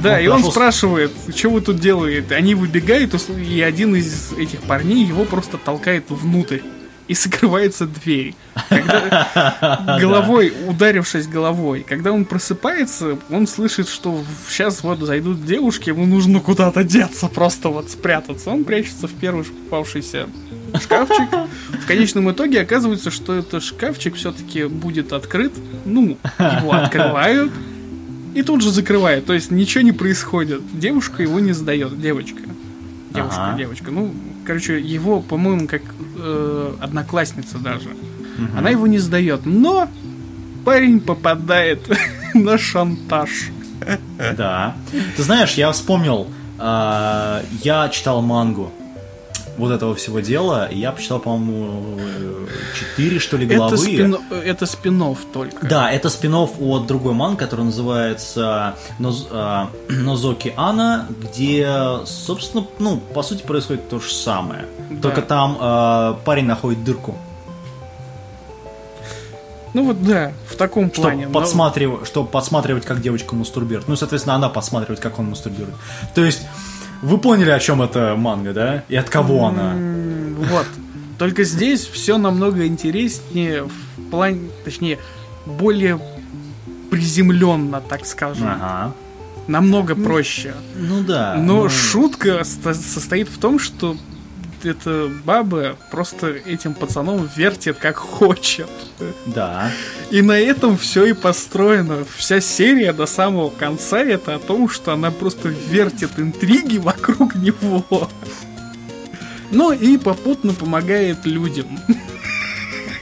Да, Он и он спрашивает, что вы тут делаете? Они выбегают, и один из этих парней его просто толкает внутрь. И закрывается дверь. Когда головой, ударившись головой, когда он просыпается, он слышит, что сейчас вот зайдут девушки, ему нужно куда-то деться, просто вот спрятаться. Он прячется в первый попавшийся шкафчик. В конечном итоге оказывается, что этот шкафчик все-таки будет открыт. Ну, его открывают. И тут же закрывает, то есть ничего не происходит. Девушка его не сдает, девочка. Девушка, Ага. девочка. Ну, короче, его, по-моему, как э, одноклассница даже. Она его не сдает, но парень попадает на шантаж. Да. Ты знаешь, я вспомнил, а, я читал мангу вот этого всего дела, и я почитал, по-моему, э, четыре, что ли, главы. Это, спин, это спин только. Да, это спин от другой ман, который называется Ноз- а, Нозоки Ана, где, собственно, ну, по сути, происходит то же самое. Да. Только там а, парень находит дырку. Ну вот да, в таком Чтобы плане. но- подсматривать, чтобы подсматривать, как девочка мастурбирует. Ну, соответственно, она подсматривает, как он мастурбирует. То есть, вы поняли, о чем эта манга, да? И от кого она? Вот. Только здесь все намного интереснее в плане, точнее, более приземленно, так скажем. Ага. Намного проще. Ну да. Но ну, шутка состоит в том, что эта баба просто этим пацаном вертит как хочет. Да. И на этом все и построено. Вся серия до самого конца это о том, что она просто вертит интриги вокруг него. Ну и попутно помогает людям.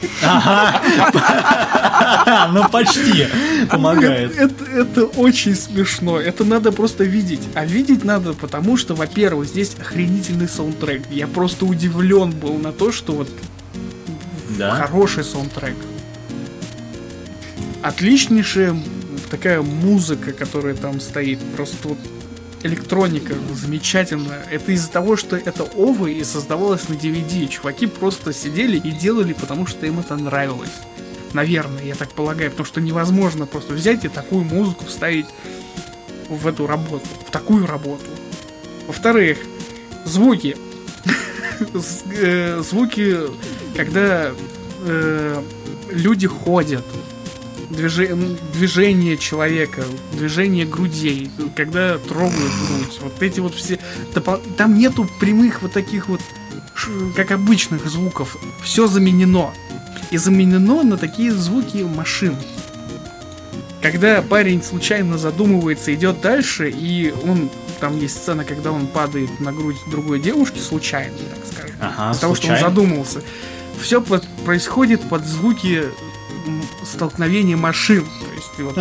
Ну, почти помогает. Это, это очень смешно. Это надо просто видеть. А видеть надо, потому что, во-первых, здесь охренительный саундтрек. Я просто удивлен был на то, что вот Да. хороший саундтрек. Отличнейшая такая музыка, которая там стоит. Просто вот электроника замечательная. Это из-за того, что это овы и создавалось на DVD. Чуваки просто сидели и делали, потому что им это нравилось. Наверное, я так полагаю, потому что невозможно просто взять и такую музыку вставить в эту работу, в такую работу. Во-вторых, звуки. Э, Звуки, когда э, люди ходят. Движе- движение человека, движение грудей, когда трогают грудь. Вот эти вот все... Там нету прямых вот таких вот, как обычных звуков. Все заменено. И заменено на такие звуки машин. Когда парень случайно задумывается, идет дальше, и он... Там есть сцена, когда он падает на грудь другой девушки случайно, так скажем. Ага, Из-за того, что он задумался. Все происходит под звуки м, столкновения машин. То есть вот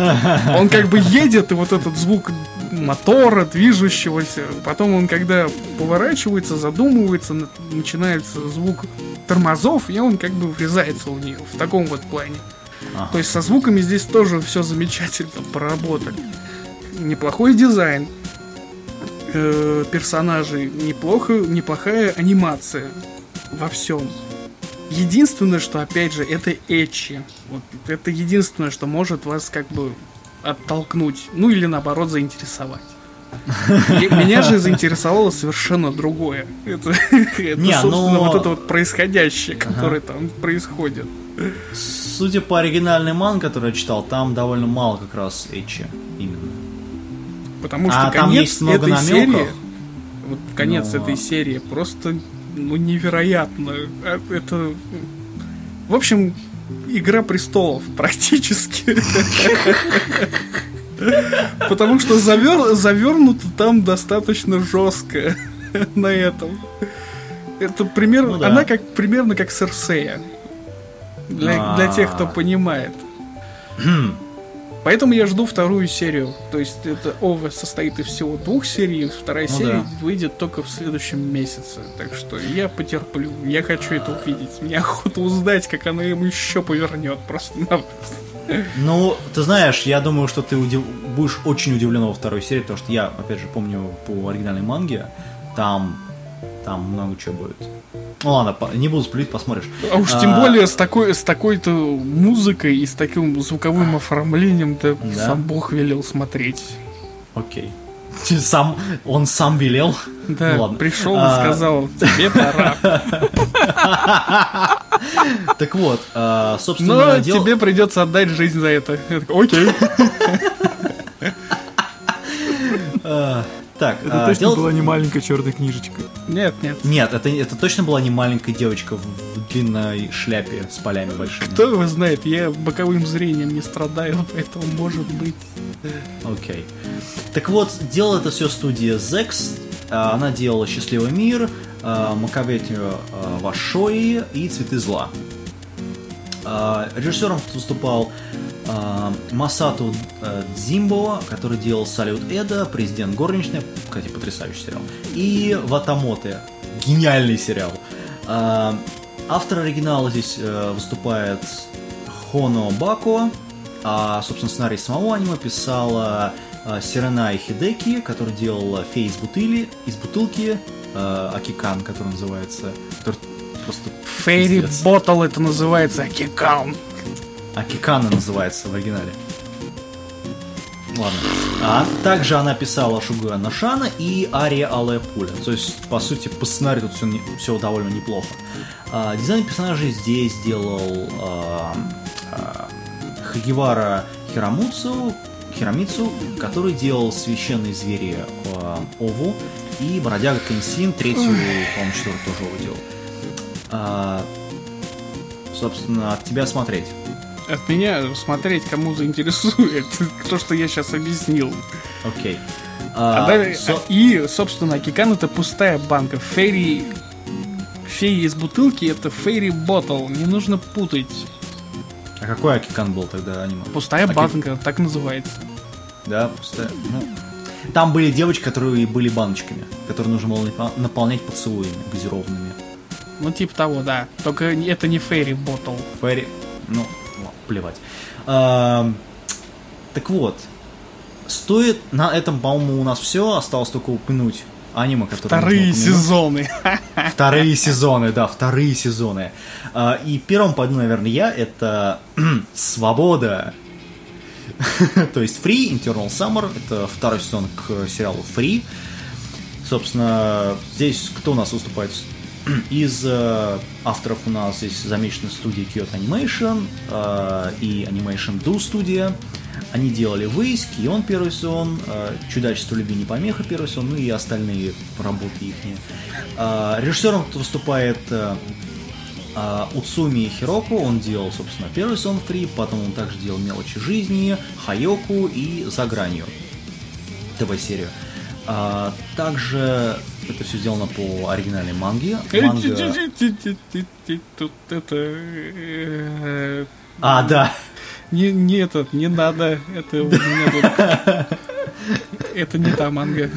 он как бы едет, и вот этот звук мотора, движущегося. Потом он, когда поворачивается, задумывается, на- начинается звук тормозов, и он как бы врезается в нее. В таком вот плане. Ага. То есть со звуками здесь тоже все замечательно поработали. Неплохой дизайн. Э, персонажей неплохо, неплохая анимация во всем. Единственное, что опять же, это Эчи. Вот это единственное, что может вас как бы оттолкнуть, ну или наоборот заинтересовать. Меня же заинтересовало совершенно другое. Это, это, Не, собственно, но- вот это вот происходящее, которое там происходит. Судя по оригинальной ман, который я читал, там довольно мало как раз эчи именно. Потому что А там конец есть много этой намеков? серии, вот конец Но- этой серии просто ну невероятно. А, Это, в общем, Игра престолов практически. Потому что завер... завернуто там достаточно жестко на этом. Это примерно. Ну да. Она как примерно как Серсея. Для, для тех, кто А. понимает. Поэтому я жду вторую серию. То есть это ОВА состоит из всего двух серий, вторая Ну серия да. выйдет только в следующем месяце. Так что я потерплю. Я хочу это увидеть. Мне охота узнать, как она ему еще повернет. Просто на- Ну, ты знаешь, я думаю, что ты удив- будешь очень удивлен во второй серии, потому что я, опять же, помню по оригинальной манге, там, там много чего будет. Ну ладно, не буду сплить, посмотришь. А уж тем А, более с такой с такой-то музыкой и с таким звуковым оформлением, да, сам Бог велел смотреть. Окей. Сам, он сам велел. Да, Ну ладно. пришел и А, сказал, тебе пора. Так вот, э, собственно, Но дел- тебе придется отдать жизнь за это. Я такой, Окей. так, Это э, точно дело- была не маленькая черная книжечка. Нет, нет. Нет, это, это точно была не маленькая девочка в длинной шляпе с полями большими. Кто его знает, я боковым зрением не страдаю, поэтому может быть. Окей. Так вот, делала это все студия Zex. А, Она делала «Счастливый мир», а, «Маковетию а, Вашои» и «Цветы зла». А, Режиссером выступал а, Масату а, Дзимбо, который делал «Салют Эда», «Президент горничная», кстати, потрясающий сериал, и «Ватамоте», гениальный сериал. А, Автор оригинала здесь э, выступает Хоно Бако, а, собственно, сценарий самого аниме писала э, Сирена Хидеки, который делал фей из бутыли, из бутылки, э, Акикан, который называется, который просто Фейри. Ботл это называется Акикаун. Акикана называется в оригинале. Ладно. А также она писала Шугуя Нашана и Ария Алая Пуля. То есть, по сути, по сценарию тут все, довольно неплохо. А, дизайн персонажей здесь делал а, а, Хагивара Хирамуцу, Хирамицу, который делал священные звери а, Ову и Бродяга Кенсин, третью, по-моему, четвертую тоже Ову делал. А, собственно, от тебя смотреть. От меня смотреть, кому заинтересует то, что я сейчас объяснил. Окей. А А, далее- со- И, собственно, Акикан это пустая банка. Фейри... Феи из бутылки это Фейри Ботл. Не нужно путать. А какой Акикан был тогда аниме? Пустая Аки- банка, так называется. Да, пустая. Ну, там были девочки, которые были баночками, которые нужно было наполнять поцелуями газированными. Ну, типа того, да. Только это не Фейри Ботл. Фэри... Ну, плевать. А, так вот, стоит... На этом, по-моему, у нас все. Осталось только упомянуть аниме, которое Вторые сезоны. Вторые сезоны, да, вторые сезоны. А, И первым пойду, наверное, я. Это «Свобода». То есть Free, Internal Summer. Это второй сезон к сериалу Free. Собственно, здесь кто у нас выступает? из э, авторов у нас здесь замечены студии Kyoto Animation э, и Animation Do студия. Они делали «Выиск», и он первый сезон, э, «Чудачество любви не помеха» первый сезон, ну и остальные работы их. Э, режиссером выступает э, э, Уцуми Хироку, он делал, собственно, первый сезон «Фри», потом он также делал «Мелочи жизни», «Хайоку» и «За гранью» ТВ-серию. А, также это все сделано по оригинальной манге. Манга... А, да. Не, не этот, не надо. Это у меня тут- Это не та манга.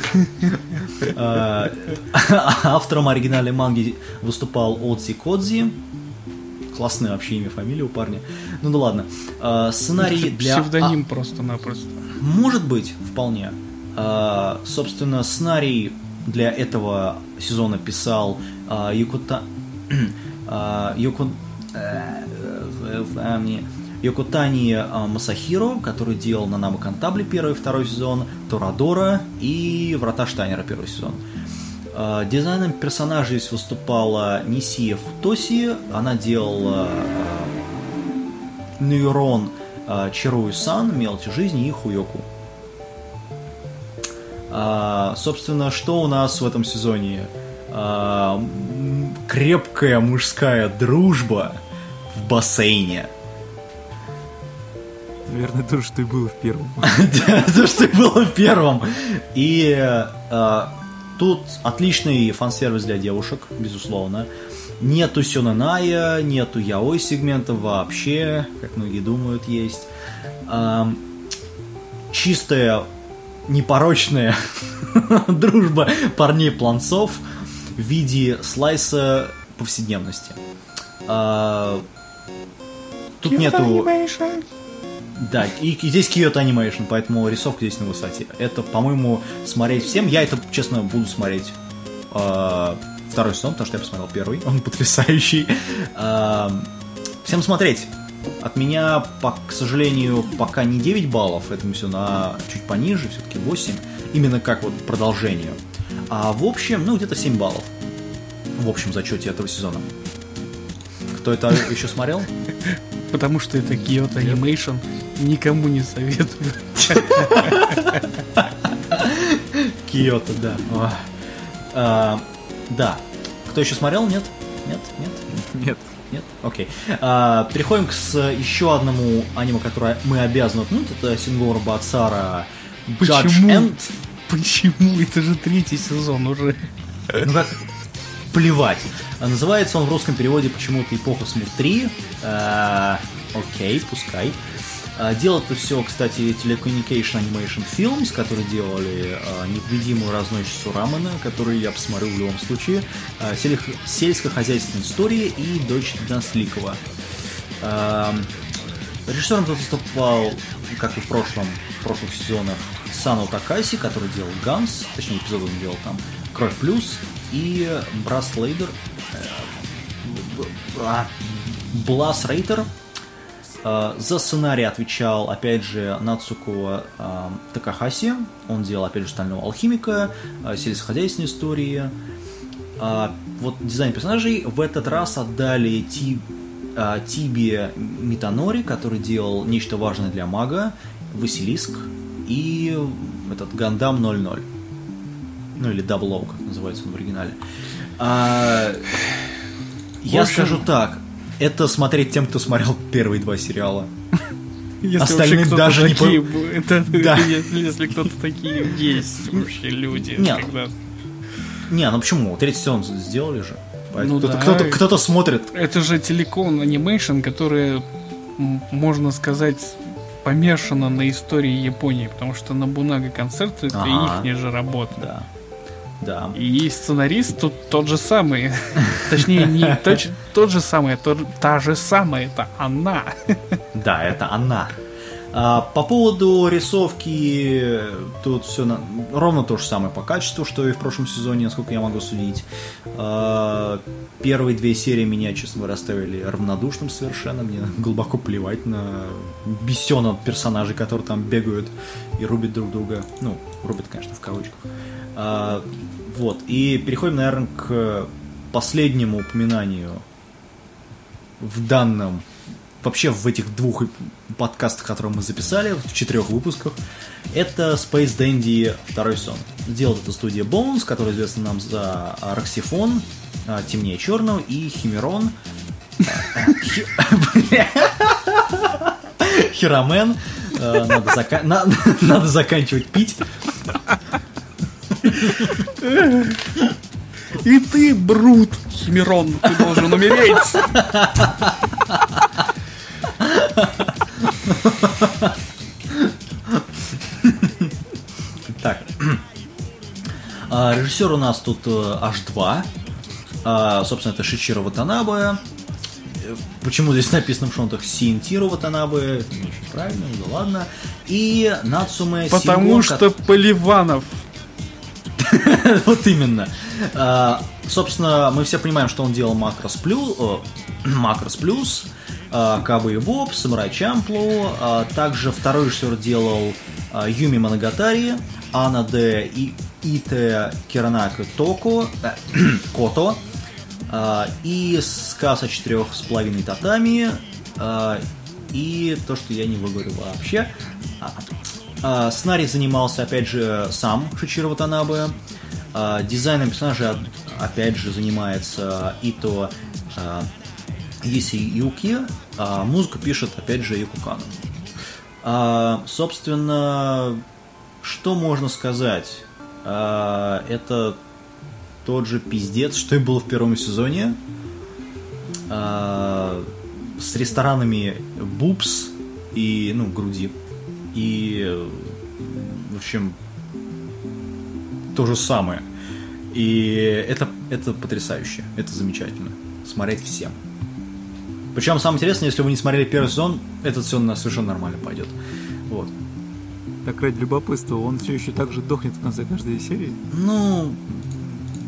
Автором оригинальной манги выступал Отзи Кодзи. Классное вообще имя, фамилия у парня. Ну да ладно. Сценарий для... Псевдоним просто-напросто. Может быть, вполне. Собственно, сценарий для этого сезона писал а, Юкута... а, Юку... э, э, э, мне- Йокутани а, Масахиро, который делал на Намо Кантабле первый и второй сезон, Торадора и Врата Штайнера первый сезон. Дизайном персонажей здесь выступала Нисия Футоси, она делала Нейрон Чирую Сан, Мелочи жизни и Хуёку. А, собственно, что у нас в этом сезоне? А, крепкая мужская дружба в бассейне. Наверное, то, что и было в первом. То, что было в первом. И э, тут отличный фан-сервис для девушек, безусловно. Нету сёнаная, нету яой сегмента вообще, как многие думают, есть. Чистая, непорочная дружба парней-планцов в виде слайса повседневности. А, тут нету... Да, и, и здесь Kyoto Animation, поэтому рисовка здесь на высоте. Это, по-моему, смотреть всем. Я это, честно, буду смотреть э, второй сезон, потому что я посмотрел первый. Он потрясающий. Э, всем смотреть. От меня, по, к сожалению, пока не 9 баллов этому все на чуть пониже, все-таки 8. Именно как вот продолжение. А в общем, ну, где-то 7 баллов. В общем зачете этого сезона. Кто это еще смотрел? Потому что это Kyoto Animation. Никому не советую. Киото, да. А, да. Кто еще смотрел? Нет? Нет? Нет? Нет. Нет? Окей. А, переходим к с еще одному аниме, которое мы обязаны упомянуть. Это Сингор Бацара Judge Почему? Почему? Это же третий сезон уже. Ну как, плевать. А Называется он в русском переводе почему-то «Эпоха Смут 3». А, Окей, пускай. А, Делал это все, кстати, Telecommunication Animation Films, которые делали а, «Непобедимую разносчицу Рамена», который я посмотрел в любом случае, а, «Селих- «Сельскохозяйственная история» и «Дочь Насликова». А, Режиссером тут выступал, как и в прошлом, в прошлых сезонах, Сану Такаси, который делал Ганс, точнее эпизод он делал там, Кровь Плюс, и Брас Лейдер, э, Блас Рейтер. Э, За сценарий отвечал, опять же, Нацуко э, Такахаси. Он делал, опять же, «Стального алхимика», э, «Сельскохозяйственные истории». Вот дизайн персонажей в этот раз отдали Ти, Тибе Митанори, который делал нечто важное для мага, Василиск и этот Гандам 00. Ну или O, как называется он в оригинале. Я общем- скажу так, это смотреть тем, кто смотрел первые два сериала. Если кто-то даже не такие, по- б- это, Да. если, если кто-то такие есть вообще люди. Нет. когда- Не, ну почему? Третий сезон сделали же. Ну кто-то, да. кто-то, кто-то смотрит. Это же телеком анимейшн, который, можно сказать, помешана на истории Японии, потому что Набунага концерт это Ага. их же работа. Да. Да. И сценарист тут тот же самый. Точнее, не точ- тот же самый, тот- та же самая, это она. Да, это она. А, по поводу рисовки, тут все ровно то же самое по качеству, что и в прошлом сезоне, насколько я могу судить. А, первые две серии меня, честно говоря, оставили равнодушным совершенно. Мне глубоко плевать на бесенок персонажей, которые там бегают и рубят друг друга. Ну, рубят, конечно, в кавычках. А, вот, и переходим, наверное, к последнему упоминанию в данном, вообще в этих двух подкастах, которые мы записали, в четырех выпусках, это Space Dandy второй сон. Сделал это студия Bones, которая известна нам за Роксифон, а, Темнее Черного и Химерон. Херомен. А, надо заканчивать пить. И ты, Брут, Химерон, ты должен умереть. Так. А, Режиссер у нас тут э, аж два. А, Собственно, это Шичиро Ватанабе. Э, Почему здесь написано в шонтах Синтиро Ватанабе? Не очень правильно, ну да ладно. И Нацуме Потому Синго, что Поливанов. Вот именно. А, собственно, мы все понимаем, что он делал Макрос Плюс, Макрос Плюс, а, Кабы и Боб, Самурай Чамплу. а, также второй режиссер делал Юми Манагатари, Ана Де и Ите Киранака Токо, э, Кото, и сказ о четырех с половиной татами, и то, что я не выговорю вообще. А, Сценарий занимался, опять же, сам Шичиро Ватанабе. А, Дизайном персонажа, опять же, занимается Ито а, Иси Юки. А Музыку пишет, опять же, Юку Кано. А, Собственно, что можно сказать? Это тот же пиздец, что и было в первом сезоне. С ресторанами Бубс и, ну, груди. И, в общем, то же самое. И это, это потрясающе, это замечательно. Смотреть всем. Причем самое интересное, если вы не смотрели первый сезон, этот сезон на совершенно нормально пойдет. Вот. Так ради любопытства, он все еще так же дохнет в конце каждой серии. Ну,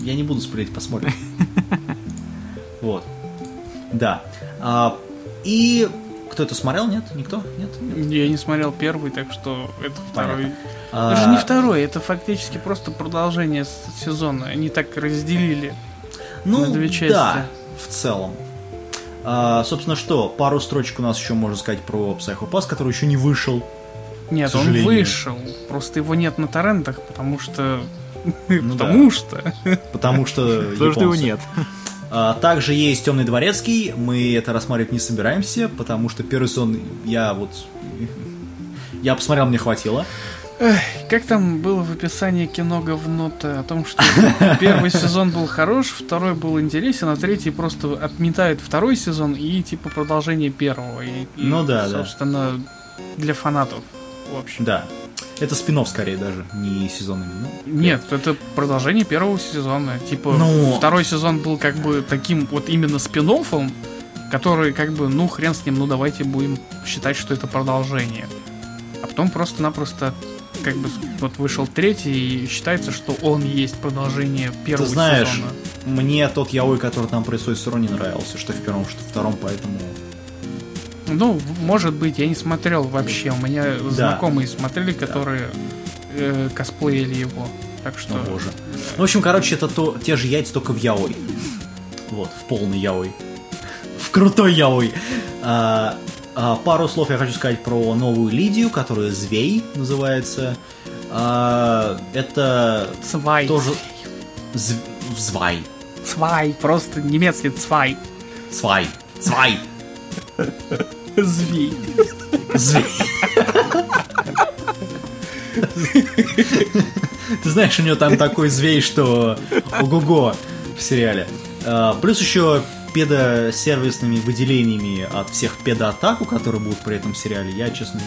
я не буду спорить, посмотрим. Вот. Да. А, И кто это смотрел? Нет? Никто? Нет? Нет? Я не смотрел первый, так что это второй. А, Даже не второй, это фактически просто продолжение сезона. Они так разделили. Ну, на две части. да, в целом. А, собственно, что, пару строчек у нас еще можно сказать про Psycho Pass, который еще не вышел. Нет, он вышел. Просто его нет на торрентах, потому что... Ну да. Потому что... Потому что Потому что его нет. А, также есть Темный Дворецкий. Мы это рассматривать не собираемся, потому что первый сезон я вот... Я посмотрел, мне хватило. Эх, Как там было в описании кино говно-то о том, что первый сезон был хорош, второй был интересен, а третий просто отметает второй сезон и типа продолжение первого. И, и, Ну да, да. собственно, для фанатов, в общем. Да. Это спин скорее даже, не сезон именно. Нет, это продолжение первого сезона. Типа, Ну- второй сезон был как бы таким вот именно спин который как бы, ну, хрен с ним, ну, давайте будем считать, что это продолжение. А потом просто-напросто как бы вот вышел третий, и считается, что он есть продолжение первого Ты знаешь, сезона. мне тот яой, который там происходит с Рони, нравился, что в первом, что в втором, поэтому... Ну, может быть, я не смотрел вообще. У меня знакомые смотрели, которые э, косплеили его. Так что... О боже. Ну, в общем, короче, это то, те же яйца, только в яой. Вот, в полный яой. В крутой яой. А, а, пару слов я хочу сказать про новую Лидию, которая Звей называется. А, это Цвай. тоже... Зв- Звай. Цвай. Просто немецкий цвай. Цвай. Цвай. Звей. Звей. Ты знаешь, у него там такой звей, что ого-го в сериале. А, Плюс еще педосервисными выделениями от всех педоатаку, которые будут при этом сериале, я, честно...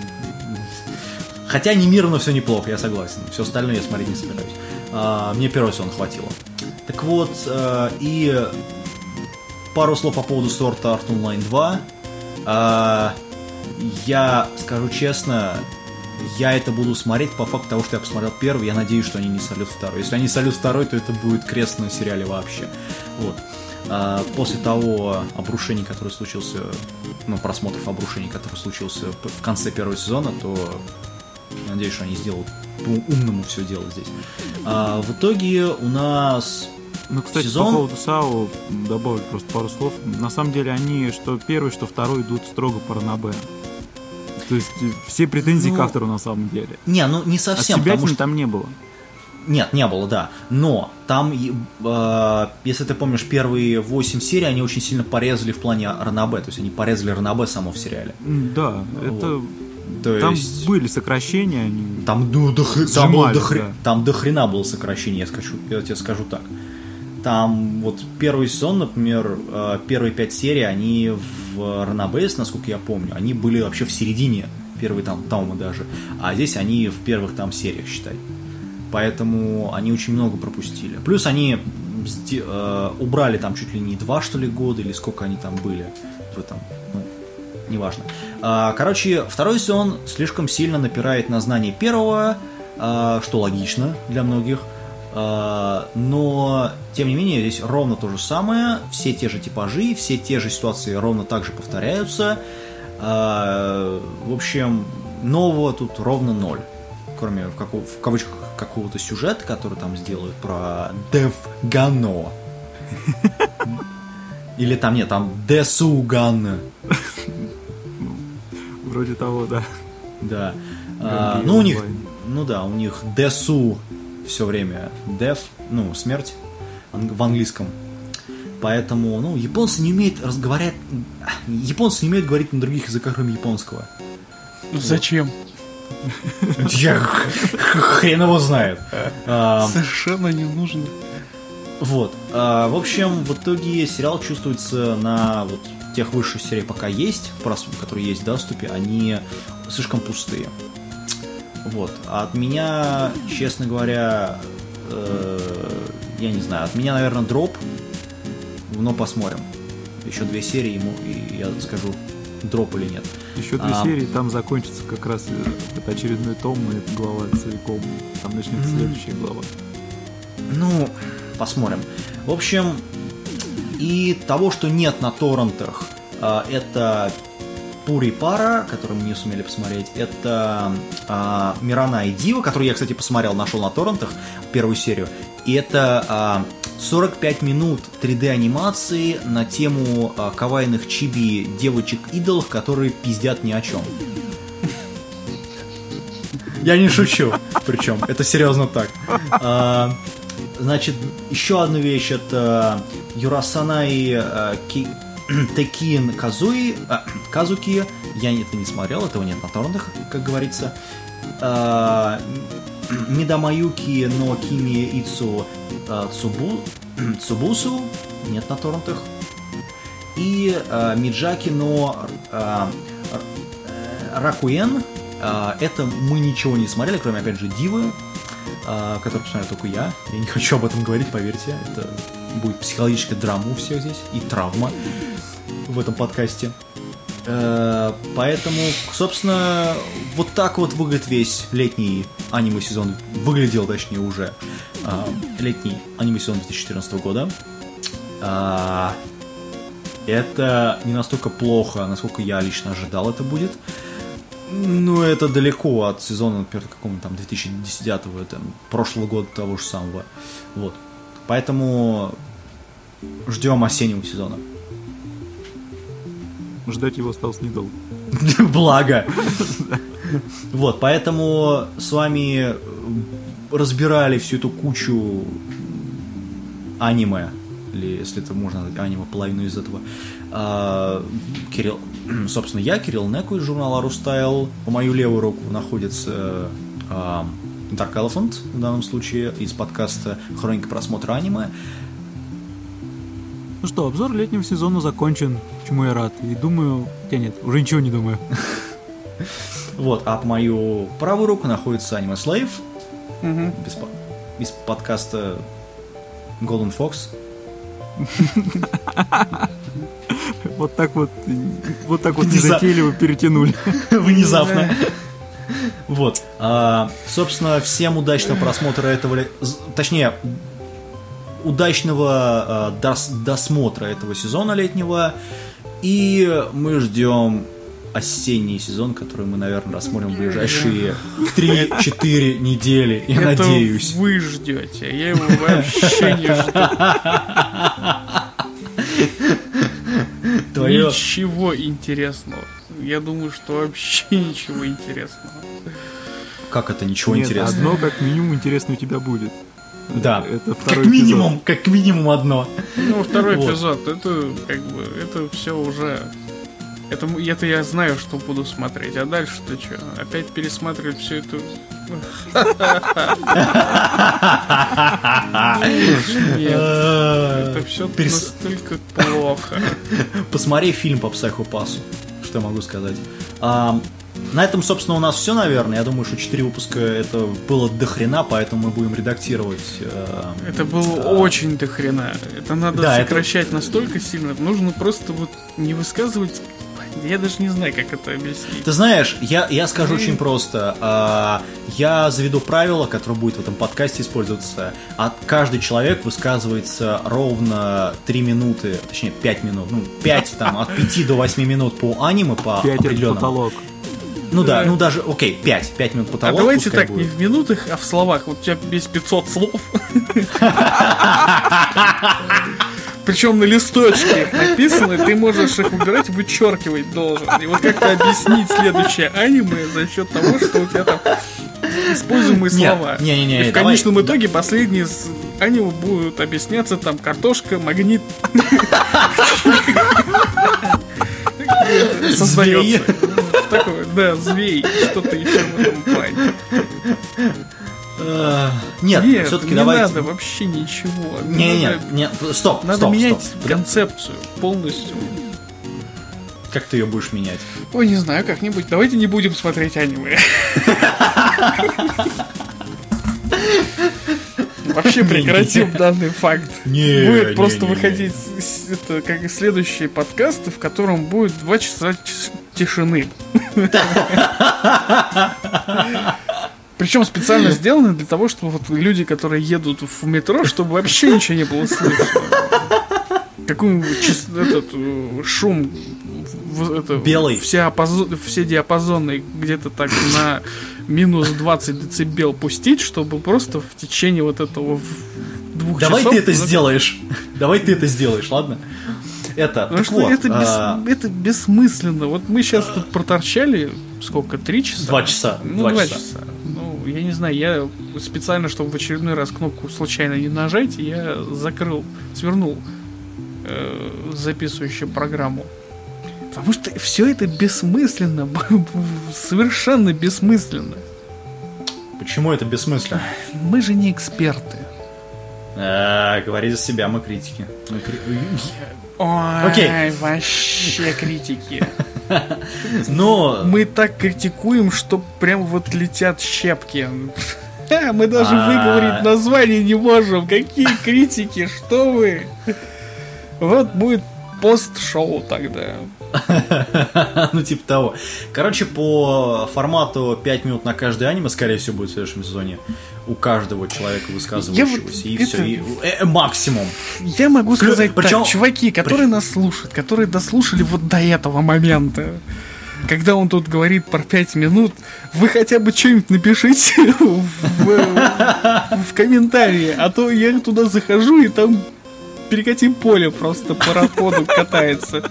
Хотя не мирно все неплохо, я согласен. Все остальное я смотреть не собираюсь. А, Мне первого сезона хватило. Так вот, э, и пару слов по поводу Sword Art Online 2. А, Я скажу честно, я это буду смотреть по факту того, что я посмотрел первый. Я надеюсь, что они не сольют второй. Если они сольют второй, то это будет крест на сериале вообще. Вот. А, После того обрушения, которое случился, ну, просмотров обрушений, который случился в конце первого сезона, то надеюсь, что они сделают по-умному все дело здесь. А, в итоге у нас Ну, кстати, сезон. по поводу САУ добавлю просто пару слов. На самом деле они что первый, что второй идут строго по ранобе. То есть э, все претензии Ну, к автору на самом деле. Не, ну не От совсем, себя потому что... там не было. Нет, не было, да. Но там, э, если ты помнишь, первые 8 серий, они очень сильно порезали в плане ранобе. То есть они порезали ранобе само в сериале. Да, это... То Там есть... были сокращения, они... Там, ну, до хр- там, Сжимали, до хр- да. там до хрена было сокращение, я, скажу, я тебе скажу так. Там вот первый сезон, например, э, первые пять серий, они в Ранобейс, насколько я помню, они были вообще в середине, первые там томы даже, а здесь они в первых там сериях, считай. Поэтому они очень много пропустили. Плюс они э, убрали там чуть ли не два, что ли, года, или сколько они там были в этом, ну, неважно. А, Короче, второй сезон слишком сильно напирает на знание первого, а, что логично для многих. А, Но, тем не менее, здесь ровно то же самое, все те же типажи, все те же ситуации ровно так же повторяются. А, В общем, нового тут ровно ноль. Кроме, в, каку- в кавычках, какого-то сюжета, который там сделают про Дев Гано. Или там, нет, там Десуган. Вроде того, да. Да. А, ну, у них, ну да, у них Десу все время. Деф, ну, смерть в английском. Поэтому, ну, японцы не умеют разговаривать... Японцы не умеют говорить на других языках, кроме японского. Зачем? Я хрен его знает. Совершенно не нужно. Вот. А, В общем, в итоге сериал чувствуется на вот тех высших сериях, пока есть, которые есть в доступе, они слишком пустые. Вот. А от меня, честно говоря, э, я не знаю, от меня, наверное, дроп, но посмотрим. Еще две серии, ему, и я скажу, дроп или нет. Еще две А. серии, там закончится как раз э, это очередной том, и глава целиком. Там начнется следующая глава. Ну, посмотрим. В общем, и того, что нет на торрентах, а, это Пури Пара, который мы не сумели посмотреть, это а, Мирана и Дива, который я, кстати, посмотрел, нашел на торрентах первую серию, и это а, 45 минут 3D анимации на тему а, кавайных чиби девочек-идолов, которые пиздят ни о чем. Я не шучу, причем, это серьезно так. А, Значит, еще одна вещь это Юрасанай э, Ки- Текин Казуи, а, Казуки. Я это не смотрел, этого нет на торрентах, как говорится. А, Мидамаюки но Кими Ицу э, Цубу, Цубусу нет на торрентах. И э, Миджаки но э, э, Ракуен. э, это мы ничего не смотрели, кроме, опять же, Дивы, а, который посмотрел только я. Я не хочу об этом говорить, поверьте. Это будет психологическая драма у всех здесь и травма в этом подкасте. Э, Поэтому, собственно, вот так вот выглядит весь летний аниме-сезон. Выглядел, точнее, уже а, летний аниме-сезон 2014 года. А, Это не настолько плохо, насколько я лично ожидал это будет. Ну, это далеко от сезона, например, какого там 2010-го, там, прошлого года того же самого. Вот. Поэтому ждем осеннего сезона. Ждать его осталось недолго. Благо. Вот, поэтому с вами разбирали всю эту кучу аниме, или если это можно назвать аниме, половину из этого. А, Кирилл, собственно, я, Кирилл Неку из журнала Рустайл. По мою левую руку находится а, Dark Elephant, в данном случае, из подкаста «Хроника просмотра аниме». Ну что, обзор летнего сезона закончен, чему я рад. И думаю... Хотя нет, уже ничего не думаю. Вот, а по мою правую руку находится Anime Slave, Мгм. без, по- без подкаста Golden Fox. Вот так вот, вот так вот незатейливо перетянули. Внезапно. Вот. А, собственно, всем удачного просмотра этого... Точнее, удачного а, дос- досмотра этого сезона летнего. И мы ждем осенний сезон, который мы, наверное, рассмотрим в ближайшие 3-4 недели, я Это надеюсь. вы ждете, я его вообще не жду. Твое... Ничего интересного. Я думаю, что вообще ничего интересного. Как это, ничего Нет, интересного? одно как минимум интересно у тебя будет. Да, Это как второй минимум, как минимум одно. Ну, второй Вот. эпизод, это как бы, это все уже... Это, это я знаю, что буду смотреть. А дальше-то что? Опять пересматривать всю эту... Нет, это все Перес- настолько плохо. Посмотри фильм по психопасу. Что я могу сказать? А, на этом, собственно, у нас все, наверное. Я думаю, что 4 выпуска это было до хрена, поэтому мы будем редактировать. э, Это было очень до хрена. Это надо Да, это- сокращать настолько сильно. Нужно просто вот не высказывать... Я даже не знаю, как это объяснить. Ты знаешь, я, я скажу очень просто. А, я заведу правило, которое будет в этом подкасте использоваться. От каждый человек высказывается ровно 3 минуты, точнее 5 минут, ну 5 там, от 5 до 8 минут по аниме, по это определенному. потолок. Ну да, Да. ну даже, окей, 5, 5 минут А потолок. давайте пускай так, не будет. в минутах, а в словах. Вот у тебя есть 500 слов. Причем на листочке их написано, ты можешь их убирать, вычеркивать должен. И вот как-то объяснить следующее аниме за счет того, что у тебя там используемые Не, слова. не-не-не, И в давай- конечном итоге последние с- аниме будут объясняться там картошка, магнит. Создается. Такое, да, змей, что-то еще в этом плане. Э, Нет, Нет, все-таки не давайте. надо вообще ничего. Не, не, не, стоп, Надо стоп, менять стоп. концепцию полностью. Как ты ее будешь менять? Ой, не знаю, как-нибудь. Давайте не будем смотреть аниме. Вообще прекратим данный факт. Не, Будет не, просто не, выходить это как следующие подкасты, в котором будет два часа тишины. Причем специально сделано для того, чтобы вот люди, которые едут в метро, чтобы вообще ничего не было слышно. Какой-нибудь этот э, шум это, Белый. Все, опозо- все диапазоны где-то так на минус 20 децибел пустить, чтобы просто в течение вот этого двух Давай часов... ты это сделаешь. Давай ты это сделаешь, ладно? Это, Потому так что вот, это, бес- а, это бессмысленно. Вот мы сейчас тут проторчали сколько, три часа? Два часа, Ну, два два, часа. часа. Ну, я не знаю, я специально, чтобы в очередной раз кнопку случайно не нажать, я закрыл, свернул э, записывающую программу. Потому что все это бессмысленно, совершенно бессмысленно. почему это бессмысленно? Мы же не эксперты. А, Говори за себя, мы критики. Мы кри- Ой, Окей. вообще критики. Но Мы так критикуем, что прям вот летят щепки. Мы даже А. выговорить название не можем. Какие критики, что вы? Вот будет пост-шоу тогда. ну типа того. Короче, по формату 5 минут на каждое аниме, скорее всего, будет в следующем сезоне у каждого человека высказывающегося. И это- все, и э, максимум. Я могу сказать причем- так, чуваки, которые нас слушают, которые дослушали вот до этого момента, когда он тут говорит про 5 минут, вы хотя бы что-нибудь напишите в, комментарии, а то я туда захожу и там перекатим поле просто по расходу катается.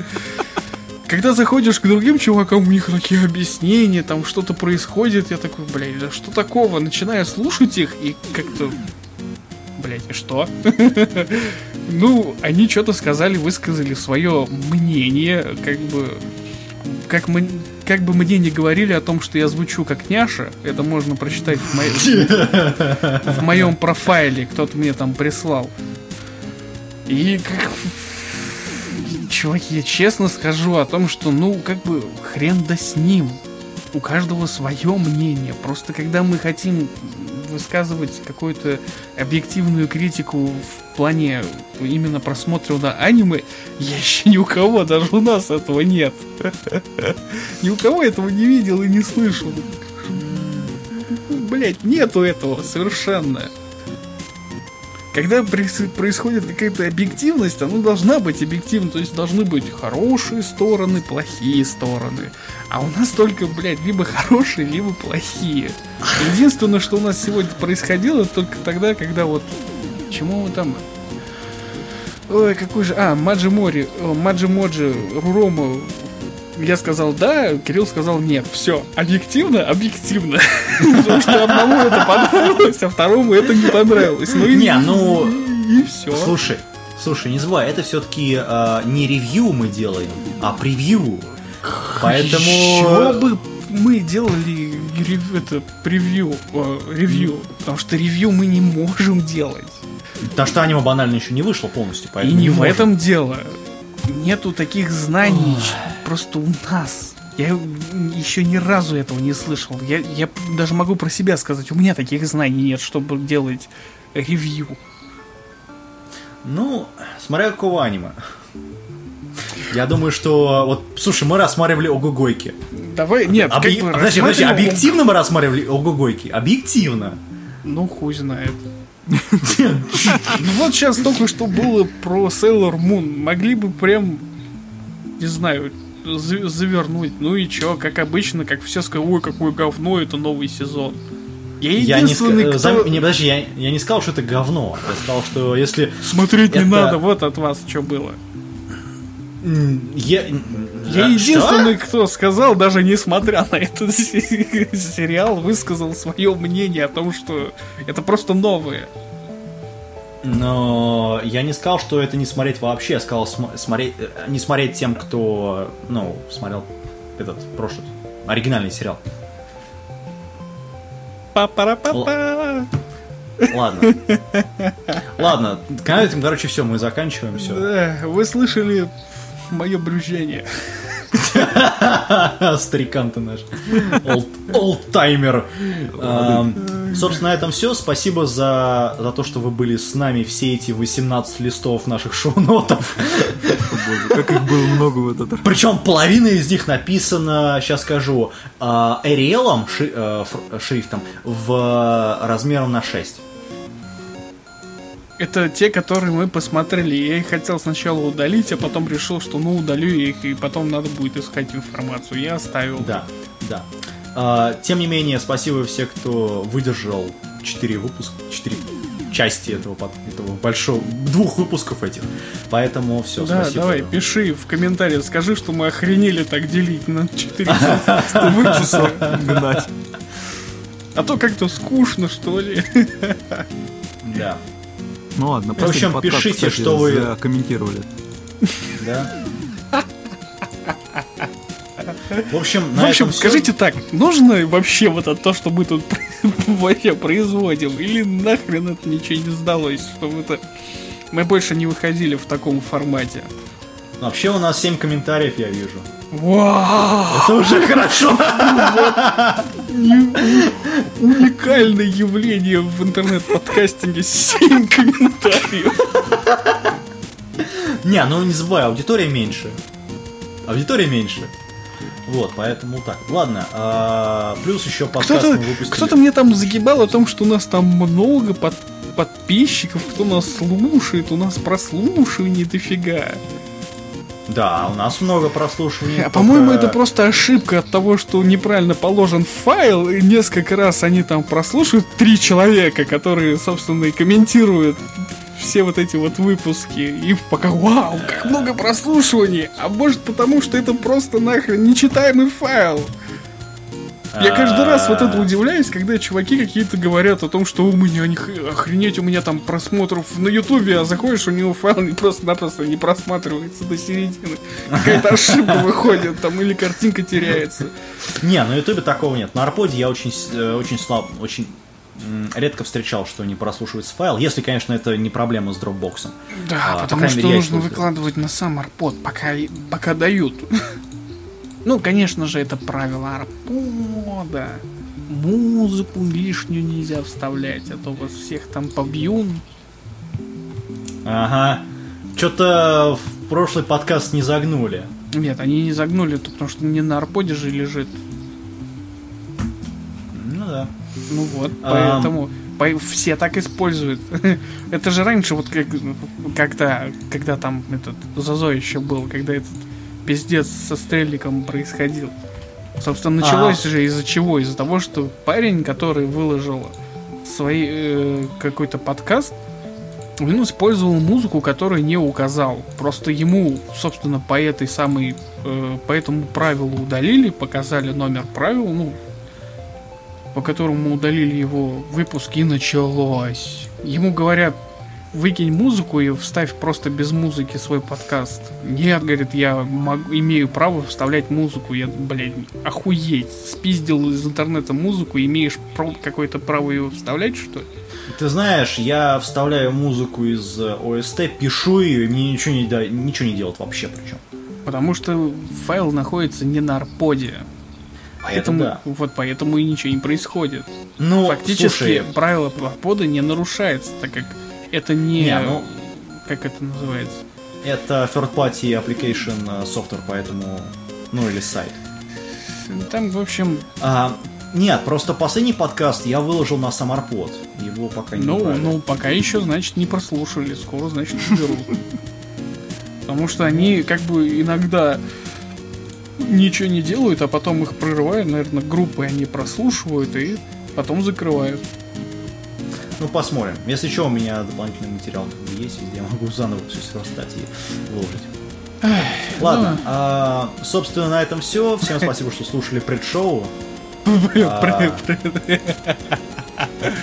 Когда заходишь к другим чувакам, у них такие объяснения, там что-то происходит, я такой, блядь, да что такого? Начинаю слушать их и как-то... Блядь, и что? Ну, они что-то сказали, высказали свое мнение, как бы... Как, мы, как бы мне не говорили о том, что я звучу как няша, это можно прочитать в, моей- в моем профайле, кто-то мне там прислал. И как... Чуваки, я честно скажу о том, что, ну, как бы, хрен да с ним. У каждого свое мнение. Просто когда мы хотим высказывать какую-то объективную критику в плане именно просмотра на аниме, я еще ни у кого, даже у нас этого нет. Ни у кого этого не видел и не слышал. Блять, нету этого совершенно. Когда проис- происходит какая-то объективность, она должна быть объективна, то есть должны быть хорошие стороны, плохие стороны. А у нас только, блядь, либо хорошие, либо плохие. Единственное, что у нас сегодня происходило, только тогда, когда вот... Чему мы там... Ой, какой же... А, Маджи Мори, о, Маджи Моджи, Рурома. Я сказал да, Кирилл сказал нет. Все, объективно, объективно. Потому что одному это понравилось, а второму это не понравилось. Ну и, Не, ну, и все. Слушай, слушай, не забывай, это все-таки не ревью мы делаем, а превью. Поэтому... Еще бы мы делали рев- это превью, э, ревью, потому что ревью мы не можем делать. Потому что аниме банально еще не вышло полностью, И поэтому не в можем. этом дело. Нету таких знаний просто у нас. Я еще ни разу этого не слышал. Я, я даже могу про себя сказать, у меня таких знаний нет, чтобы делать ревью. Ну, смотря какого аниме. Я думаю, что... Вот, слушай, мы рассматривали Огугойки. Давай, нет, Объ- как бы Подожди, подожди, объективно мы рассматривали Огугойки? Объективно. Ну, хуй знает. Ну вот сейчас только что было про Sailor Moon. Могли бы прям, не знаю, завернуть. Ну и чё, как обычно, как все сказали, ой, какое говно, это новый сезон. Я Я не, э, кто... зам- не, подожди, я, я не сказал, что это говно. Я сказал, что если... Смотреть не Это- надо, вот от вас что было. Я, Я А, единственный, кто сказал, даже несмотря на этот се- сериал, высказал свое мнение о том, что это просто новое. Но я не сказал, что это не смотреть вообще. Я сказал см- смотреть, э, не смотреть тем, кто, ну, смотрел этот прошлый оригинальный сериал. Па-пара-па-па. Ладно. Ладно, на этом, короче, все, мы заканчиваем все. Да, Вы слышали мое брюзжание. Старикан ты наш. Олд- Олдтаймер. Собственно, на этом все. Спасибо за, за то, что вы были с нами все эти 18 листов наших шоу-нотов. Боже, как их было много в этот раз. Причем половина из них написана, сейчас скажу, Эриэлом, ши- э, шрифтом, в размером на 6. Это те, которые мы посмотрели. Я их хотел сначала удалить, а потом решил, что ну удалю их, и потом надо будет искать информацию. Я оставил. Да, да. А, тем не менее, спасибо всем, кто выдержал 4 выпуска, 4 части этого, этого большого, двух выпусков этих. Поэтому все, Да, спасибо. давай, пиши в комментариях, скажи, что мы охренели так делить на 4 выпуска. Гнать. А то как-то скучно, что ли. Да. Ну ладно, В общем, подкаст, пишите, кстати, что вы- комментировали. Да. В общем, В общем, скажите так, нужно вообще вот это то, что мы тут вообще производим, или нахрен это ничего не сдалось, чтобы это... Мы больше не выходили в таком формате. Вообще у нас 7 комментариев, я вижу. Вау! Это уже хорошо. Уникальное явление в интернет-подкастинге 7 комментариев. Не, ну не забывай, аудитория меньше. Аудитория меньше. Вот, поэтому так. Ладно, а, плюс еще подкаст Кто-то, выпустили. кто-то мне там загибал о том, что у нас там много под- подписчиков, кто нас слушает, у нас прослушиваний дофига. Да, у нас много прослушиваний. А по-моему, только- это просто ошибка от того, что неправильно положен файл, и несколько раз они там прослушивают три человека, которые, собственно, и комментируют все вот эти вот выпуски. И пока, вау, как много прослушиваний! А может потому, что это просто нахрен нечитаемый файл. Я каждый раз вот это удивляюсь, когда чуваки какие-то говорят о том, что у меня не х- охренеть, у меня там просмотров на ютубе, а заходишь, у него файл не просто-напросто не просматривается до середины. Какая-то ошибка выходит там, или картинка теряется. Не, на Ютубе такого нет. На Арподе я очень, э, очень слаб, очень редко встречал, что не прослушивается файл, если, конечно, это не проблема с дропбоксом. Да, А, по потому крайней что мере, нужно выкладывать на сам арпод, пока, пока дают. Ну, конечно же, это правило арпода. Музыку лишнюю нельзя вставлять, а то вас всех там побьют. Ага. Что-то в прошлый подкаст не загнули. Нет, они не загнули, потому что не на арподе же лежит. Ну вот, А. поэтому по- все так используют. Это же раньше, вот как, когда, когда там этот Зазо еще был, когда этот пиздец со стрельником происходил. Собственно, началось же из-за чего? Из-за того, что парень, который выложил свой э, какой-то подкаст, он использовал музыку, которую не указал. Просто ему, собственно, по этой самой, э, по этому правилу удалили, показали номер правил, ну, по которому удалили его выпуск и началось. Ему говорят, выкинь музыку и вставь просто без музыки свой подкаст. Нет, говорит, я могу, имею право вставлять музыку. Я, блядь, охуеть. Спиздил из интернета музыку, имеешь какое-то право ее вставлять, что ли? Ты знаешь, я вставляю музыку из э, ОСТ, пишу ее, и мне ничего не, да- ничего не делают вообще причем. Потому что файл находится не на арподе. Поэтому, да. вот поэтому и ничего не происходит. Ну, Фактически слушай, правило арпода не нарушается, так как это не... Не, ну- Как это называется? это third-party application э, software, поэтому... Ну, или сайт. Там, в общем, А, нет, просто последний подкаст я выложил на самарпод. Его пока не ну, убрали. ну, пока еще, значит, не прослушали, скоро, значит, уберут. Потому что они, как бы, иногда ничего не делают, а потом их прерывают, наверное, группы они прослушивают и потом закрывают. Ну, посмотрим. Если что, у меня дополнительный материал есть везде. Я могу заново все сверстать и выложить. Ладно, ну. а, собственно, на этом все. Всем спасибо, что слушали предшоу. А,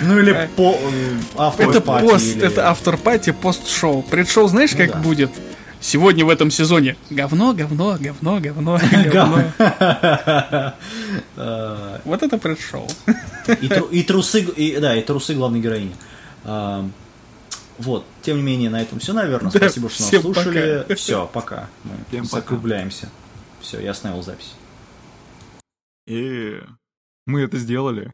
Ну или по э, автор Это пост, это автор пати, пост-шоу. Предшоу, знаешь, Ну как будет? Сегодня в этом сезоне говно, говно, говно, говно, говно. Э, Вот это предшоу. И, тру- и трусы, да, и трусы главной героини. А, Вот, тем не менее, на этом все, наверное. Спасибо, что нас слушали. Все, пока. Мы закругляемся. Все, я остановил запись. И мы это сделали.